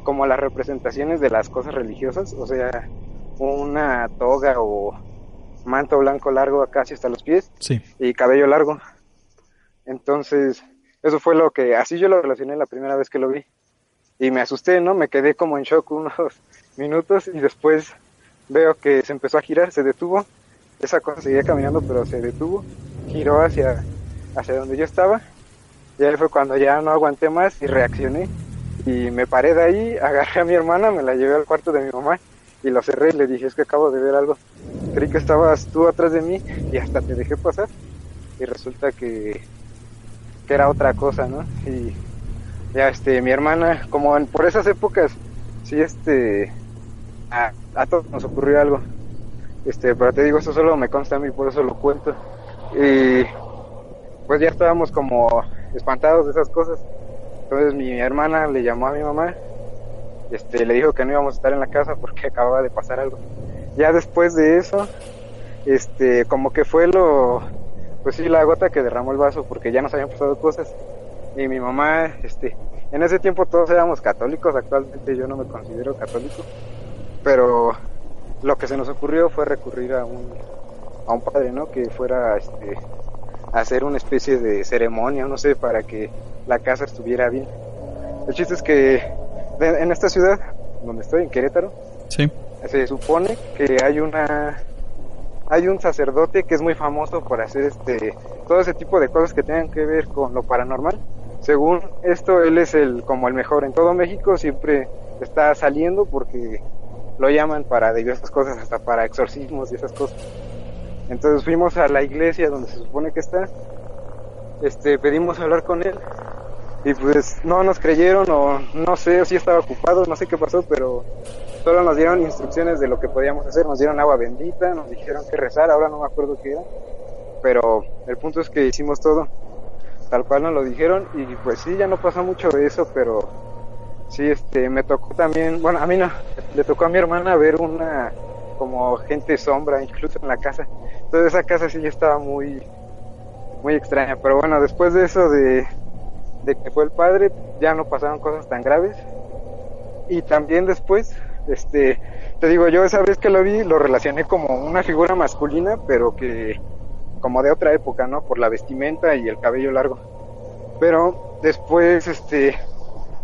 como las representaciones de las cosas religiosas, o sea, una toga o manto blanco largo casi hasta los pies y cabello largo. Entonces, eso fue lo que así yo lo relacioné la primera vez que lo vi. Y me asusté, ¿no? Me quedé como en shock unos [LAUGHS] minutos y después veo que se empezó a girar, se detuvo esa cosa seguía caminando, pero se detuvo, giró hacia, hacia donde yo estaba. Y ahí fue cuando ya no aguanté más y reaccioné. Y me paré de ahí, [LAUGHS] agarré a mi hermana, me la llevé al cuarto de mi mamá y lo cerré y le dije, es que acabo de ver algo. Creí que estabas tú atrás de mí y hasta te dejé pasar. Y resulta que, que era otra cosa, ¿no? Y ya este, mi hermana, como en, por esas épocas, sí, este, a, a todos nos ocurrió algo. Este, pero te digo, eso solo me consta a mí, por eso lo cuento. Y pues ya estábamos como espantados de esas cosas. Entonces mi hermana le llamó a mi mamá, este, le dijo que no íbamos a estar en la casa porque [LAUGHS] acababa de pasar algo. Ya después de eso, este, como que fue lo, pues sí, la gota que derramó el vaso porque ya nos habían pasado cosas. Y mi mamá, este, en ese tiempo todos éramos católicos, actualmente yo no me considero católico, pero lo que se nos ocurrió fue recurrir a un, a un padre, ¿no? Que fuera este, a hacer una especie de ceremonia, no sé, para que la casa estuviera bien. El chiste es que en esta ciudad, donde estoy, en Querétaro, Sí. se supone que hay una hay un sacerdote que es muy famoso por hacer este todo ese tipo de cosas que tengan que ver con lo paranormal. Según esto, él es el como el mejor en todo México, siempre está saliendo porque lo llaman para diversas cosas, hasta para exorcismos y esas cosas. Entonces fuimos a la iglesia donde se supone que está, este pedimos hablar con él y pues no nos creyeron o no sé si estaba ocupado, no sé qué pasó, pero solo nos dieron instrucciones de lo que podíamos hacer, nos dieron agua bendita, nos dijeron que rezar, ahora no me acuerdo qué era, pero el punto es que hicimos todo tal cual nos lo dijeron y pues sí, ya no pasó mucho de eso, pero sí, este, me tocó también, bueno, a mí no, le tocó a mi hermana ver una como gente sombra incluso en la casa, entonces esa casa sí ya estaba muy, muy extraña, pero bueno, después de eso de, de que fue el padre, ya no pasaron cosas tan graves y también después, este, te digo, yo esa vez que lo vi lo relacioné como una figura masculina, pero que como de otra época, ¿no? Por la vestimenta y el cabello largo. Pero después, este,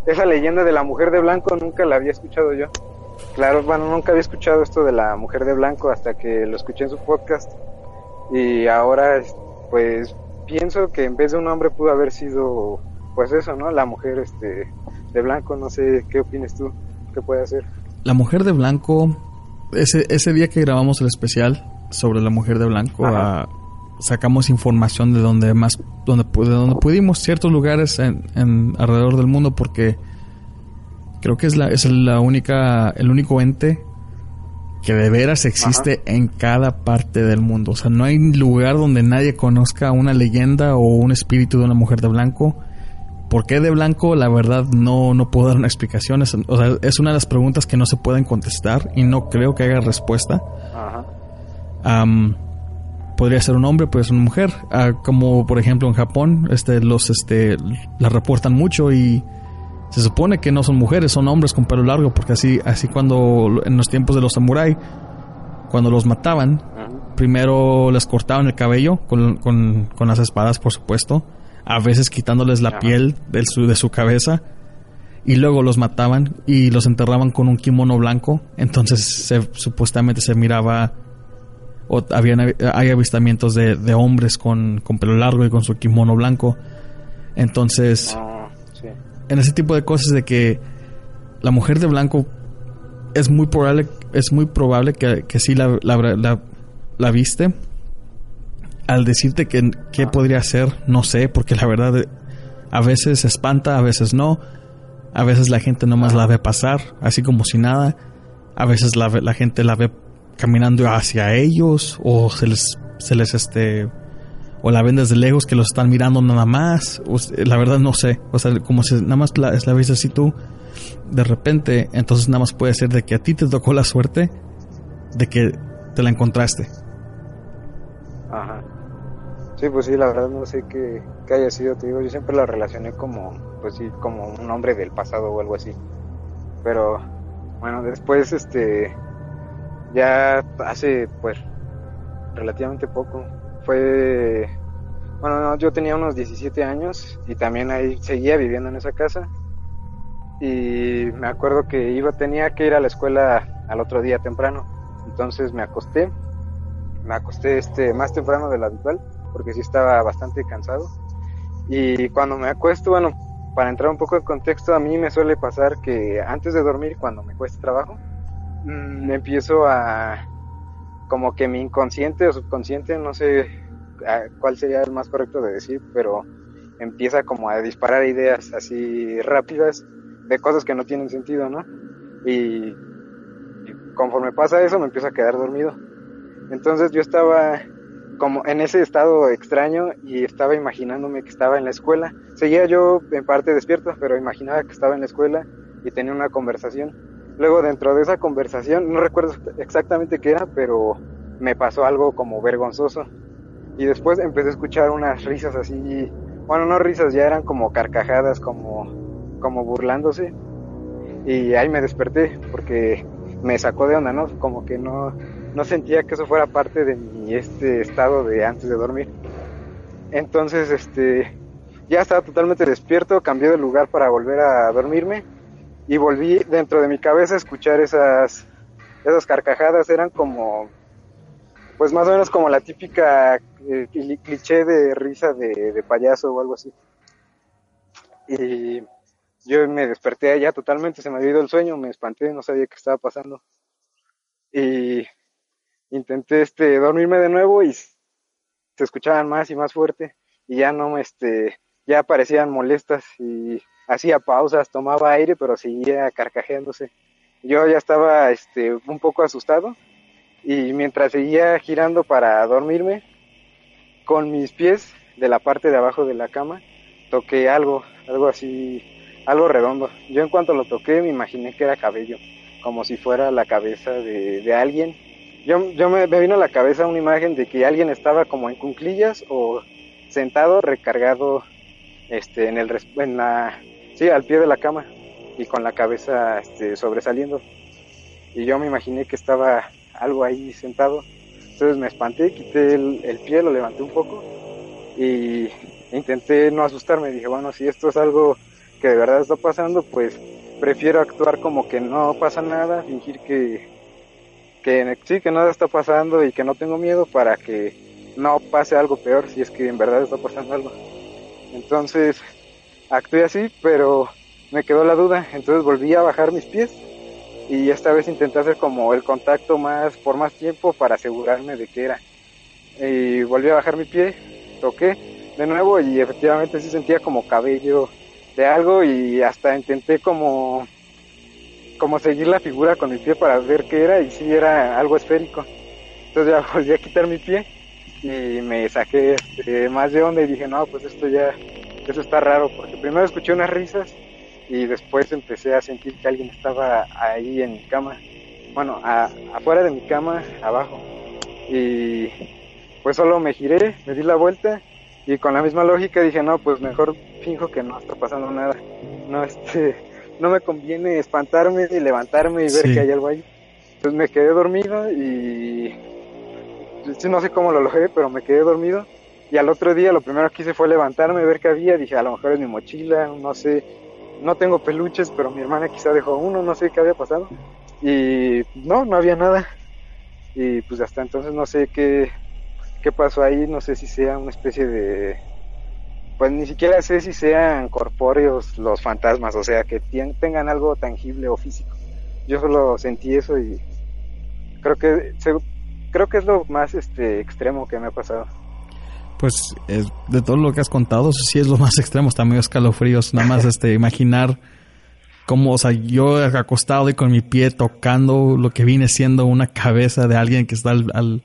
esa leyenda de la mujer de blanco nunca la había escuchado yo. Claro, bueno, nunca había escuchado esto de la mujer de blanco hasta que lo escuché en su podcast. Y ahora, pues, pienso que en vez de un hombre pudo haber sido, pues eso, ¿no? La mujer, este, de blanco, no sé, ¿qué opinas tú? ¿Qué puede hacer? La mujer de blanco, ese, ese día que grabamos el especial sobre la mujer de blanco. Sacamos información de donde más, donde, de donde pudimos, ciertos lugares en, en alrededor del mundo, porque creo que es la, es la única, el único ente que de veras existe en cada parte del mundo. O sea, no hay lugar donde nadie conozca una leyenda o un espíritu de una mujer de blanco. ¿Por qué de blanco? La verdad no, no puedo dar una explicación. Es, o sea, es una de las preguntas que no se pueden contestar y no creo que haya respuesta. Ajá. Podría ser un hombre, puede ser una mujer. Ah, como por ejemplo en Japón, este, los este, la reportan mucho y se supone que no son mujeres, son hombres con pelo largo, porque así, así cuando en los tiempos de los samurái, cuando los mataban, primero les cortaban el cabello con, con- con las espadas, por supuesto, a veces quitándoles la piel de su, de su cabeza, y luego los mataban y los enterraban con un kimono blanco. Entonces se- supuestamente se miraba, o habían, hay avistamientos de, de hombres con, con pelo largo y con su kimono blanco. Entonces Ah, sí. en ese tipo de cosas de que la mujer de blanco es muy probable es muy probable que, que sí la, la, la- la viste. Al decirte que qué podría ser no sé porque la verdad a veces espanta a veces no. A veces la gente nomás la ve pasar así como si nada. A veces la, la gente la ve caminando hacia ellos o se les se les este o la ven desde lejos que los están mirando nada más. La verdad no sé. O sea, como si nada más la, la ves así tú, de repente, entonces nada más puede ser de que a ti te tocó la suerte de que te la encontraste. Ajá. Sí, pues sí, la verdad no sé qué, qué haya sido, te digo, yo siempre la relacioné como, pues sí, como un hombre del pasado o algo así. Pero, bueno, después, este, ya hace, pues, relativamente poco, fue, bueno, no, yo tenía unos 17 años y también ahí seguía viviendo en esa casa. Y me acuerdo que iba, tenía que ir a la escuela al otro día temprano. Entonces me acosté me acosté este más temprano de lo habitual porque sí estaba bastante cansado y cuando me acuesto bueno para entrar un poco en contexto a mí me suele pasar que antes de dormir cuando me cuesta trabajo mm, me empiezo a como que mi inconsciente o subconsciente no sé cuál sería el más correcto de decir pero empieza como a disparar ideas así rápidas de cosas que no tienen sentido no y, y conforme pasa eso me empiezo a quedar dormido entonces yo estaba como en ese estado extraño y estaba imaginándome que estaba en la escuela. Seguía yo en parte despierto, pero imaginaba que estaba en la escuela y tenía una conversación. Luego dentro de esa conversación, no recuerdo exactamente qué era, pero me pasó algo como vergonzoso. Y después empecé a escuchar unas risas así, bueno, no risas, ya eran como carcajadas, como, como burlándose. Y ahí me desperté porque me sacó de onda, ¿no? Como que no, no sentía que eso fuera parte de mi este estado de antes de dormir. Entonces, este, ya estaba totalmente despierto, cambié de lugar para volver a dormirme y volví dentro de mi cabeza a escuchar esas, esas carcajadas, eran como, pues más o menos como la típica eh, cliché de risa de, payaso o algo así. Y yo me desperté allá totalmente, se me había ido el sueño, me espanté, no sabía qué estaba pasando. Y intenté este dormirme de nuevo y se escuchaban más y más fuerte y ya no este ya parecían molestas y hacía pausas, tomaba aire, pero seguía carcajeándose. Yo ya estaba este un poco asustado y mientras seguía girando para dormirme con mis pies de la parte de abajo de la cama toqué algo, algo así algo redondo. Yo en cuanto lo toqué me imaginé que era cabello, como si fuera la cabeza de, de alguien. Yo, yo me, vino a la cabeza una imagen de que alguien estaba como en cunclillas o sentado recargado este en el en la sí al pie de la cama y con la cabeza este, sobresaliendo. Y yo me imaginé que estaba algo ahí sentado. Entonces me espanté quité el, el pie lo levanté un poco y intenté no asustarme. Dije bueno si esto es algo que de verdad está pasando, pues prefiero actuar como que no pasa nada, fingir que, que sí, que nada está pasando y que no tengo miedo para que no pase algo peor si es que en verdad está pasando algo. Entonces, actué así, pero me quedó la duda, entonces volví a bajar mis pies y esta vez intenté hacer como el contacto más por más tiempo para asegurarme de que era. Y volví a bajar mi pie, toqué de nuevo y efectivamente sí sentía como cabello de algo y hasta intenté como como seguir la figura con mi pie para ver qué era y si era algo esférico. Entonces ya [LAUGHS] volví a quitar mi pie y me saqué este, más de onda y dije, no, pues esto ya, eso está raro, porque primero escuché unas risas y después empecé a sentir que alguien estaba ahí en mi cama, bueno, a, afuera de mi cama, abajo. Y pues solo me giré, me di la vuelta y con la misma lógica dije, no, pues mejor finjo que no está pasando nada. No, este, no me conviene espantarme y levantarme y ver Sí. que hay algo ahí. Entonces me quedé dormido y sí, no sé cómo lo logré, pero me quedé dormido. Y al otro día lo primero que hice fue levantarme, ver qué había. Dije, a lo mejor es mi mochila, no sé. No tengo peluches, pero mi hermana quizá dejó uno, no sé qué había pasado. Y no, no había nada. Y pues hasta entonces no sé qué, qué pasó ahí, no sé si sea una especie de... Pues ni siquiera sé si sean corpóreos los fantasmas, o sea, que tengan algo tangible o físico. Yo solo sentí eso y creo que creo que es lo más este extremo que me ha pasado. Pues es- de todo lo que has contado, sí es lo más extremo, está medio escalofríos. Nada más [LAUGHS] este imaginar cómo, o sea, yo acostado y con mi pie tocando lo que viene siendo una cabeza de alguien que está al, al,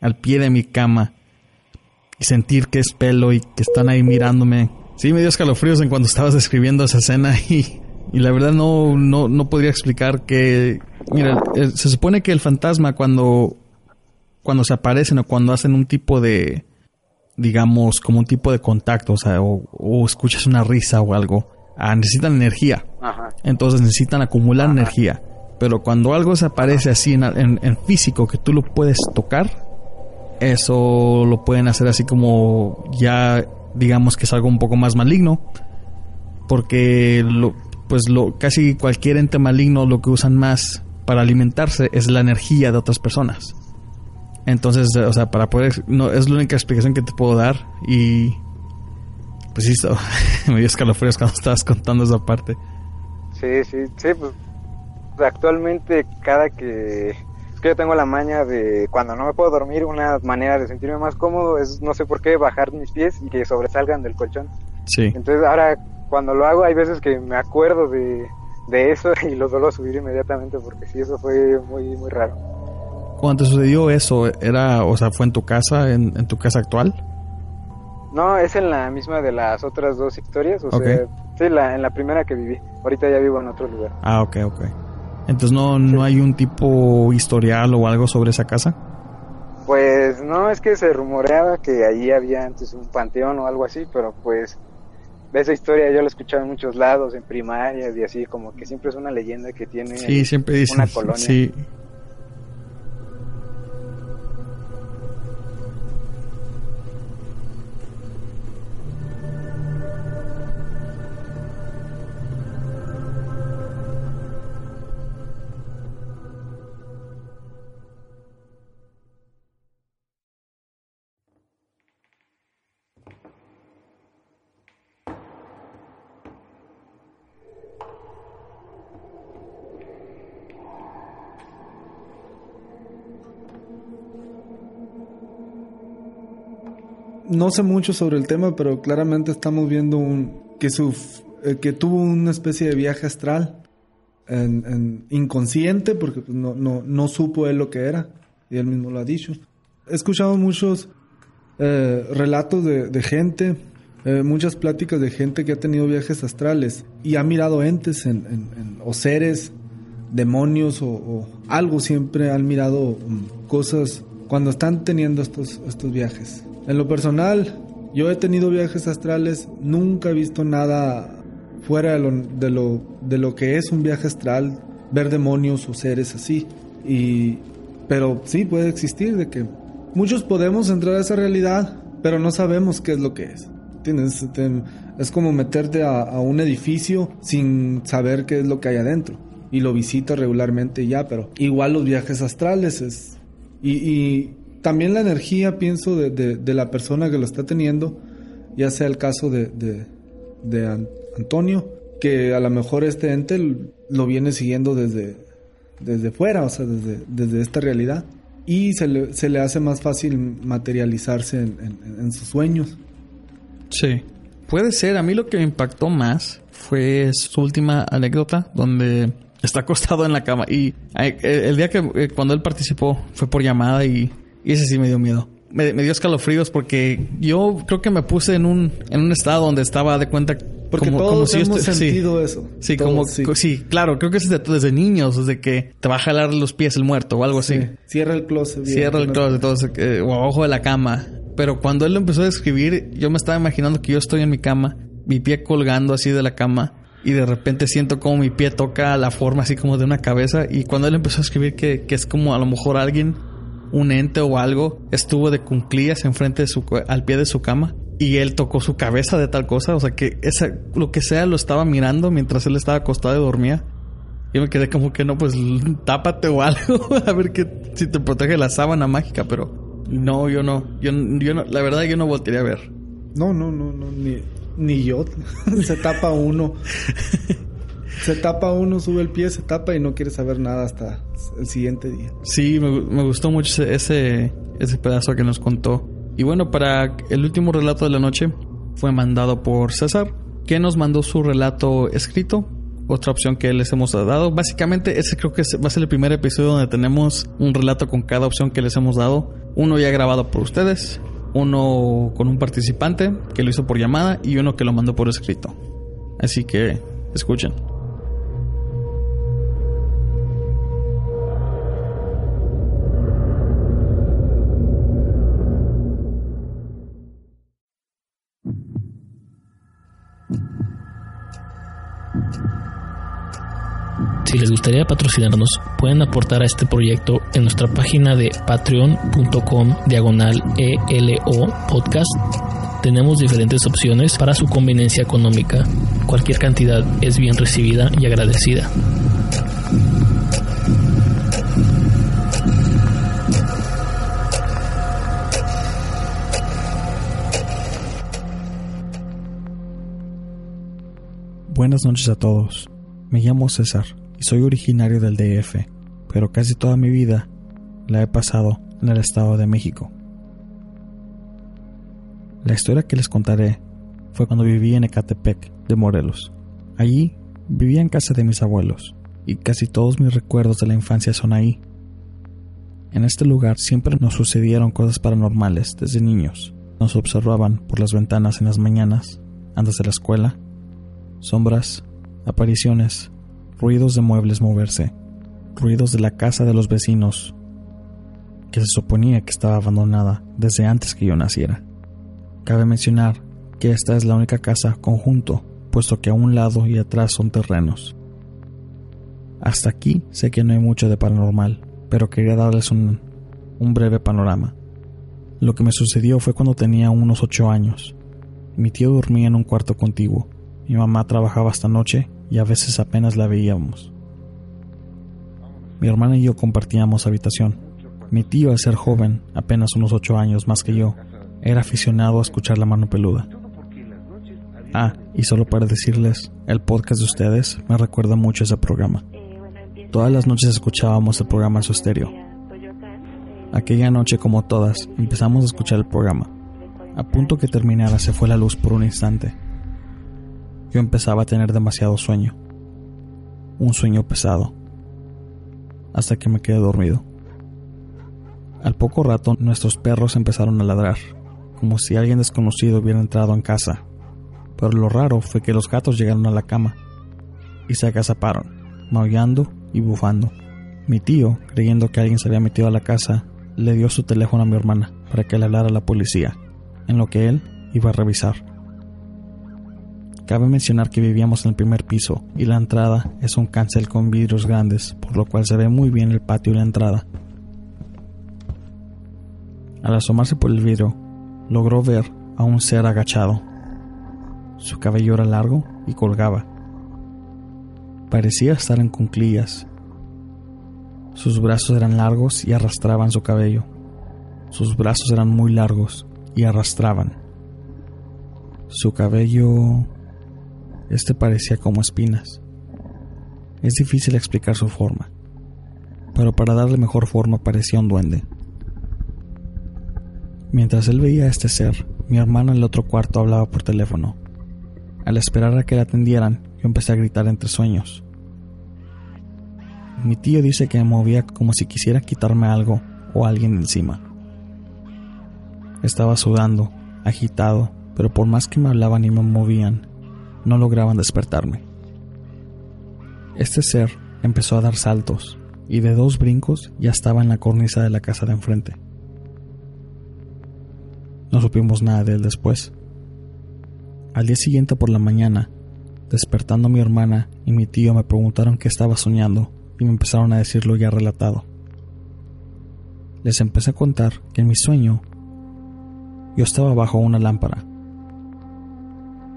al pie de mi cama y sentir que es pelo y que están ahí mirándome. Sí, me dio escalofríos en cuando estabas describiendo esa escena y, y la verdad no, no, no podría explicar que... Mira, se supone que el fantasma cuando, cuando se aparecen o cuando hacen un tipo de digamos, como un tipo de contacto, o sea, o, o escuchas una risa o algo, ah, necesitan energía. Ajá. Entonces necesitan acumular Ajá. energía. Pero cuando algo se aparece así en, en- en físico que tú lo puedes tocar, eso lo pueden hacer así como ya, digamos que es algo un poco más maligno. Porque lo, pues lo, casi cualquier ente maligno lo que usan más para alimentarse es la energía de otras personas. Entonces, eh, o sea, para poder... No, es la única explicación que te puedo dar. Y... Pues sí, so- [LAUGHS] me dio escalofríos cuando [LAUGHS] estabas contando esa parte. Sí, sí, sí, pues actualmente cada que es que yo tengo la maña de cuando no me puedo dormir, una manera de sentirme más cómodo es no sé por qué bajar mis pies y que sobresalgan del colchón. Sí. Entonces ahora cuando lo hago hay veces que me acuerdo de, de eso [LAUGHS] y los vuelvo a subir inmediatamente porque sí, eso fue muy, muy raro. Cuando te sucedió eso, era, o sea, fue en tu casa, en, en tu casa actual. No, es en la misma de las otras dos historias, o sea, sí, la, en la primera que viví. Ahorita ya vivo en otro lugar. Ah, ok, ok. Entonces no, no hay un tipo historial o algo sobre esa casa. Pues no, es que se rumoreaba que allí había antes un panteón o algo así, pero pues esa historia yo la he escuchado en muchos lados, en primarias y así, como que siempre es una leyenda que tiene Sí, siempre dicen. una colonia. Sí. No sé mucho sobre el tema, pero claramente estamos viendo un que su eh, que tuvo una especie de viaje astral en, inconsciente porque no, no, no supo él lo que era y él mismo lo ha dicho. He escuchado muchos eh, relatos de, gente, eh, muchas pláticas de gente que ha tenido viajes astrales y ha mirado entes en, o seres, demonios o, algo, siempre han mirado um, cosas cuando están teniendo estos, estos viajes. En lo personal, yo he tenido viajes astrales, nunca he visto nada fuera de lo, de lo, de lo que es un viaje astral, ver demonios o seres así. Y, pero sí puede existir de que muchos podemos entrar a esa realidad, pero no sabemos qué es lo que es. ¿Tienes? Es como meterte a, un edificio sin saber qué es lo que hay adentro. Y lo visitas regularmente ya, pero igual los viajes astrales es... Y, también la energía, pienso, de, de, la persona que lo está teniendo, ya sea el caso de, de, de Antonio, que a lo mejor este ente lo viene siguiendo desde, desde fuera, o sea, desde, desde esta realidad. Y se le, se le hace más fácil materializarse en, sus sueños. Sí. Puede ser, a mí lo que me impactó más fue su última anécdota donde está acostado en la cama y el día que eh, cuando él participó fue por llamada y, y ese sí me dio miedo me, dio escalofríos porque yo creo que me puse en un, en un estado donde estaba de cuenta porque como, todos hemos sentido eso. Sí, como sí. claro, creo que es desde, desde, niños, desde que te va a jalar los pies el muerto o algo así. Cierra el closet. Cierra el closet, eh, o abajo de la cama. Pero cuando él lo empezó a describir, yo me estaba imaginando que yo estoy en mi cama, mi pie colgando así de la cama y de repente siento como mi pie toca la forma así como de una cabeza y cuando él empezó a escribir que, que es como a lo mejor alguien un ente o algo estuvo de cunclillas enfrente de su al pie de su cama y él tocó su cabeza de tal cosa, o sea que esa lo que sea lo estaba mirando mientras él estaba acostado y dormía. Yo me quedé como que no, pues tápate o algo, [LAUGHS] a ver que si te protege la sábana mágica, pero no, yo no, yo, yo no, la verdad yo no volvería a ver. No, no, no, no, ni, ni yo. [LAUGHS] se tapa uno. Se tapa uno, sube el pie, se tapa y no quiere saber nada hasta el siguiente día. Sí, me, gustó mucho ese, ese, pedazo que nos contó. Y bueno, para el último relato de la noche fue mandado por César, que nos mandó su relato escrito. Otra opción que les hemos dado. Básicamente, ese creo que va a ser el primer episodio donde tenemos un relato con cada opción que les hemos dado. Uno ya grabado por ustedes, uno con un participante que lo hizo por llamada y uno que lo mandó por escrito. Así que escuchen. Si les gustaría patrocinarnos, pueden aportar a este proyecto en nuestra página de patreon.com diagonal ELO podcast. Tenemos diferentes opciones para su conveniencia económica. Cualquier cantidad es bien recibida y agradecida. Buenas noches a todos. Me llamo César y soy originario del DF, pero casi toda mi vida la he pasado en el Estado de México. La historia que les contaré fue cuando viví en Ecatepec de Morelos. Allí vivía en casa de mis abuelos y casi todos mis recuerdos de la infancia son ahí. En este lugar siempre nos sucedieron cosas paranormales desde niños. Nos observaban por las ventanas en las mañanas, antes de la escuela, sombras, apariciones, ruidos de muebles moverse, ruidos de la casa de los vecinos, que se suponía que estaba abandonada desde antes que yo naciera. Cabe mencionar que esta es la única casa conjunto, puesto que a un lado y atrás son terrenos. Hasta aquí sé que no hay mucho de paranormal, pero quería darles un, breve panorama. Lo que me sucedió fue cuando tenía unos ocho años. Mi tío dormía en un cuarto contiguo. Mi mamá trabajaba hasta noche y a veces apenas la veíamos. Mi hermana y yo compartíamos habitación. Mi tío, al ser joven, apenas unos ocho años más que yo, era aficionado a escuchar la mano peluda. Ah, y solo para decirles, el podcast de ustedes me recuerda mucho ese programa. Todas las noches escuchábamos el programa en su estéreo. Aquella noche, como todas, empezamos a escuchar el programa. A punto que terminara se fue la luz por un instante. Yo empezaba a tener demasiado sueño. Un sueño pesado. Hasta que me quedé dormido. Al poco rato nuestros perros empezaron a ladrar, como si alguien desconocido hubiera entrado en casa. Pero lo raro fue que los gatos llegaron a la cama y se agazaparon, maullando y bufando. Mi tío, creyendo que alguien se había metido a la casa, le dio su teléfono a mi hermana para que le hablara a la policía, en lo que él iba a revisar. Cabe mencionar que vivíamos en el primer piso y la entrada es un cancel con vidrios grandes, por lo cual se ve muy bien el patio y la entrada. Al asomarse por el vidrio, logró ver a un ser agachado. Su cabello era largo y colgaba. Parecía estar en cunclillas. Sus brazos eran largos y arrastraban su cabello. Sus brazos eran muy largos y arrastraban. Su cabello... Este parecía como espinas. Es difícil explicar su forma, pero para darle mejor forma parecía un duende. Mientras él veía a este ser, mi hermana en el otro cuarto hablaba por teléfono. Al esperar a que la atendieran, yo empecé a gritar entre sueños. Mi tío dice que me movía como si quisiera quitarme algo o alguien encima. Estaba sudando, agitado, pero por más que me hablaban y me movían, no lograban despertarme. Este ser empezó a dar saltos y de dos brincos ya estaba en la cornisa de la casa de enfrente. No supimos nada de él después. Al día siguiente por la mañana, despertando mi hermana y mi tío me preguntaron qué estaba soñando y me empezaron a decir lo ya relatado. Les empecé a contar que en mi sueño yo estaba bajo una lámpara,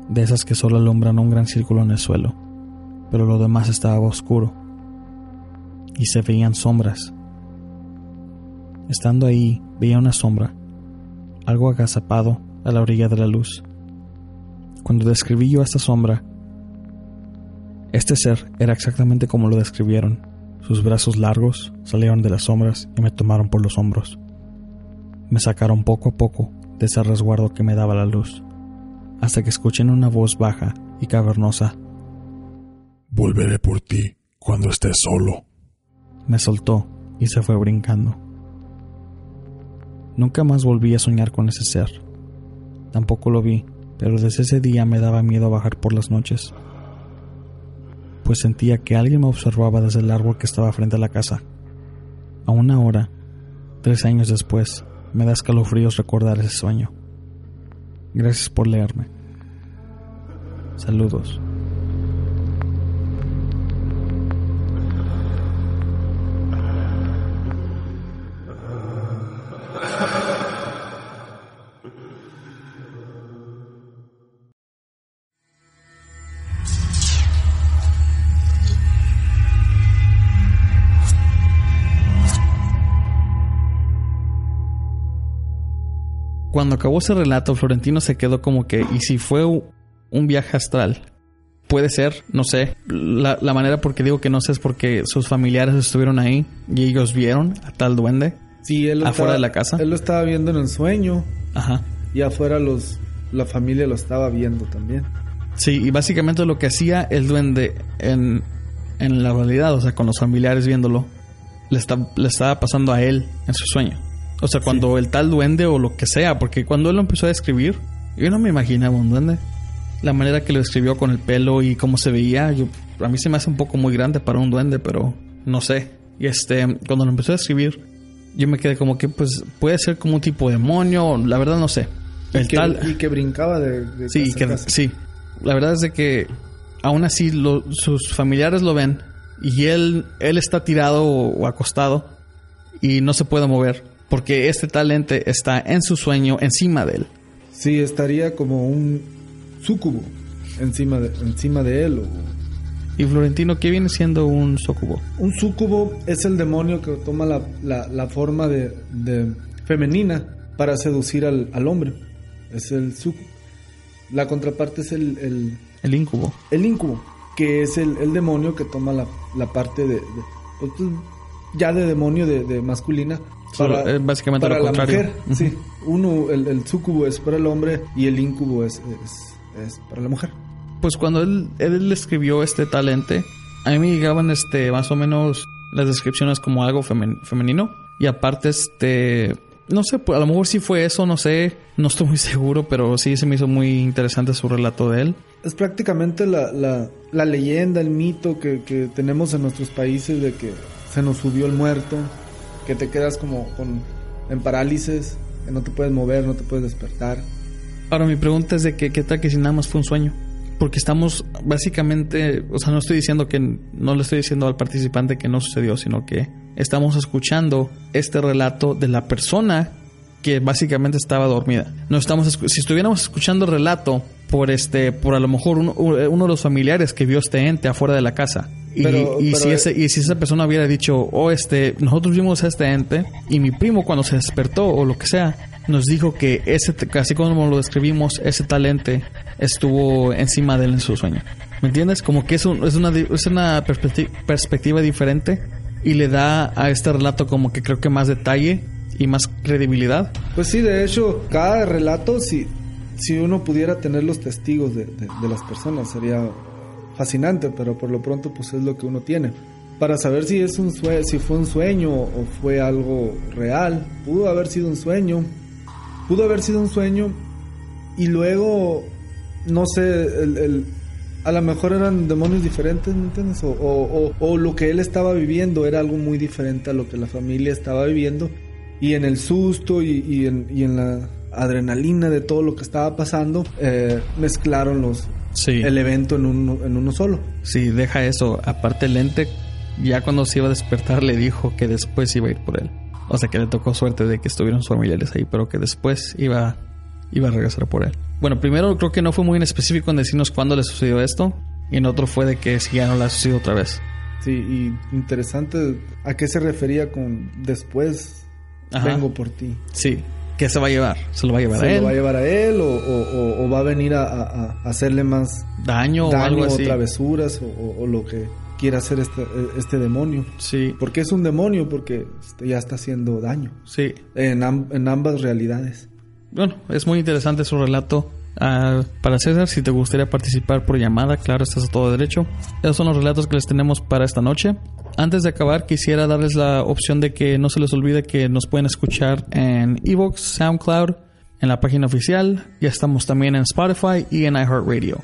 de esas que solo alumbran un gran círculo en el suelo, pero lo demás estaba oscuro y se veían sombras. Estando ahí, veía una sombra algo agazapado a la orilla de la luz. Cuando describí yo esta sombra, este ser era exactamente como lo describieron. Sus brazos largos salieron de las sombras y me tomaron por los hombros. Me sacaron poco a poco de ese resguardo que me daba la luz, hasta que escuché en una voz baja y cavernosa. Volveré por ti cuando estés solo. Me soltó y se fue brincando. Nunca más volví a soñar con ese ser. Tampoco lo vi, pero desde ese día me daba miedo bajar por las noches, pues sentía que alguien me observaba desde el árbol que estaba frente a la casa. Aún ahora, tres años después, me da escalofríos recordar ese sueño. Gracias por leerme. Saludos. Cuando acabó ese relato, Florentino se quedó como que, ¿y si fue un viaje astral? Puede ser, no sé. La, la manera porque digo que no sé es porque sus familiares estuvieron ahí y ellos vieron a tal duende. Sí, él lo Afuera estaba- de la casa. Él lo estaba viendo en el sueño Ajá. y afuera los la familia lo estaba viendo también. Sí, y básicamente lo que hacía el duende en, en la realidad, o sea, con los familiares viéndolo, le, está, le estaba pasando a él en su sueño. O sea, cuando el tal duende o lo que sea, porque cuando él lo empezó a describir, yo no me imaginaba un duende. La manera que lo describió con el pelo y cómo se veía, yo, a mí se me hace un poco muy grande para un duende, pero no sé. Y este, cuando lo empezó a describir, yo me quedé como que, pues, puede ser como un tipo de demonio, la verdad no sé. El y, que, tal... y que brincaba de, de Sí, casa a que, casa. sí. La verdad es de que aún así lo- sus familiares lo ven y él, él está tirado o, o acostado y no se puede mover porque este talente está en su sueño encima de él. Sí, estaría como un súcubo encima de, encima de él. o- Y Florentino, ¿qué viene siendo un socubo? Un súcubo es el demonio que toma la, la- la forma de, de femenina para seducir al, al hombre. Es el súcubo. La contraparte es el, el, El incubo. el incubo, que es el, el demonio que toma la, la parte de, de- pues, ya de demonio de, de masculina Solo, eh, básicamente para lo la contrario. mujer, sí, uno, el, el sucubo es para el hombre y el incubo es, es, es para la mujer. Pues cuando él, él escribió este talente, a mí me llegaban este, más o menos las descripciones como algo femen- femenino. Y aparte, este, no sé, pues, a lo mejor sí fue eso, no sé, no estoy muy seguro, pero sí se me hizo muy interesante su relato de él. Es prácticamente la, la, la leyenda, el mito que, que tenemos en nuestros países de que se nos subió el muerto, que te quedas como con, en parálisis, que no te puedes mover, no te puedes despertar. Ahora mi pregunta es de que qué tal que si nada más fue un sueño. Porque estamos básicamente, o sea, no estoy diciendo que, no le estoy diciendo al participante que no sucedió, sino que estamos escuchando este relato de la persona que básicamente estaba dormida. No estamos, si estuviéramos escuchando el relato por este, por a lo mejor uno, uno de los familiares que vio este ente afuera de la casa. Y, Pero- y pero- si ese, y si esa persona hubiera dicho, oh, este, nosotros vimos a este ente y mi primo cuando se despertó o lo que sea, nos dijo que ese, así como lo describimos, ese talente estuvo encima de él en su sueño. ¿Me entiendes? Como que es, un- es una, es una perspecti- perspectiva diferente y le da a este relato como que creo que más detalle y más credibilidad. Pues sí, de hecho, cada relato, si, si uno pudiera tener los testigos de, de- de las personas, sería fascinante, pero por lo pronto pues es lo que uno tiene. Para saber si es un si fue un sueño o fue algo real, pudo haber sido un sueño, pudo haber sido un sueño y luego, no sé, el, el- a lo mejor eran demonios diferentes, ¿me entiendes? O, o- o- o lo que él estaba viviendo era algo muy diferente a lo que la familia estaba viviendo y en el susto y, y en, y en la adrenalina de todo lo que estaba pasando, eh, mezclaron los, Sí. el evento en uno, en uno solo. Sí, deja eso. Aparte el ente, ya cuando se iba a despertar, le dijo que después iba a ir por él. O sea que le tocó suerte de que estuvieron sus familiares ahí, pero que después iba, iba a regresar por él. Bueno, primero creo que no fue muy en específico en decirnos cuándo le sucedió esto. Y en otro fue de que si ya no le ha sucedido otra vez. Sí, y interesante a qué se refería con después Ajá. vengo por ti. Sí. ¿Qué se va a llevar? ¿Se lo va a llevar a ¿Se él? lo va a llevar a él o, o- o- o va a venir a, a- a hacerle más ¿Daño, o algo así? travesuras o lo que quiera hacer este, este demonio? Sí, Porque es un demonio, porque ya está haciendo daño sí. en ambas realidades. Bueno, es muy interesante su relato. Ah, para César, si te gustaría participar por llamada, claro, estás a todo derecho. Esos son los relatos que les tenemos para esta noche. Antes de acabar, quisiera darles la opción de que no se les olvide que nos pueden escuchar en Evox, SoundCloud, en la página oficial. Ya estamos también en Spotify y en iHeartRadio.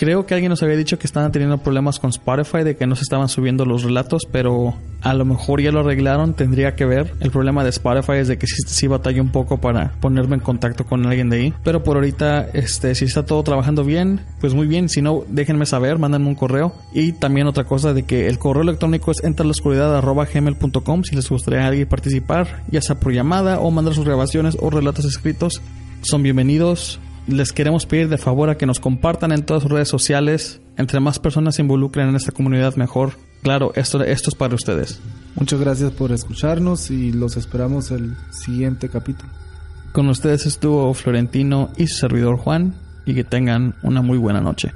Creo que alguien nos había dicho que estaban teniendo problemas con Spotify de que no se estaban subiendo los relatos, pero a lo mejor ya lo arreglaron, tendría que ver. El problema de Spotify es de que sí, batalla un poco para ponerme en contacto con alguien de ahí. Pero por ahorita, este, si está todo trabajando bien, pues muy bien. Si no, déjenme saber, mándenme un correo. Y también otra cosa de que el correo electrónico es entraloscuridad.gmail.com si les gustaría a alguien participar, ya sea por llamada o mandar sus grabaciones o relatos escritos. Son bienvenidos. Les queremos pedir de favor a que nos compartan en todas sus redes sociales. Entre más personas se involucren en esta comunidad, mejor. Claro, esto, esto es para ustedes. Muchas gracias por escucharnos y los esperamos el siguiente capítulo. Con ustedes estuvo Florentino y su servidor Juan. Y que tengan una muy buena noche.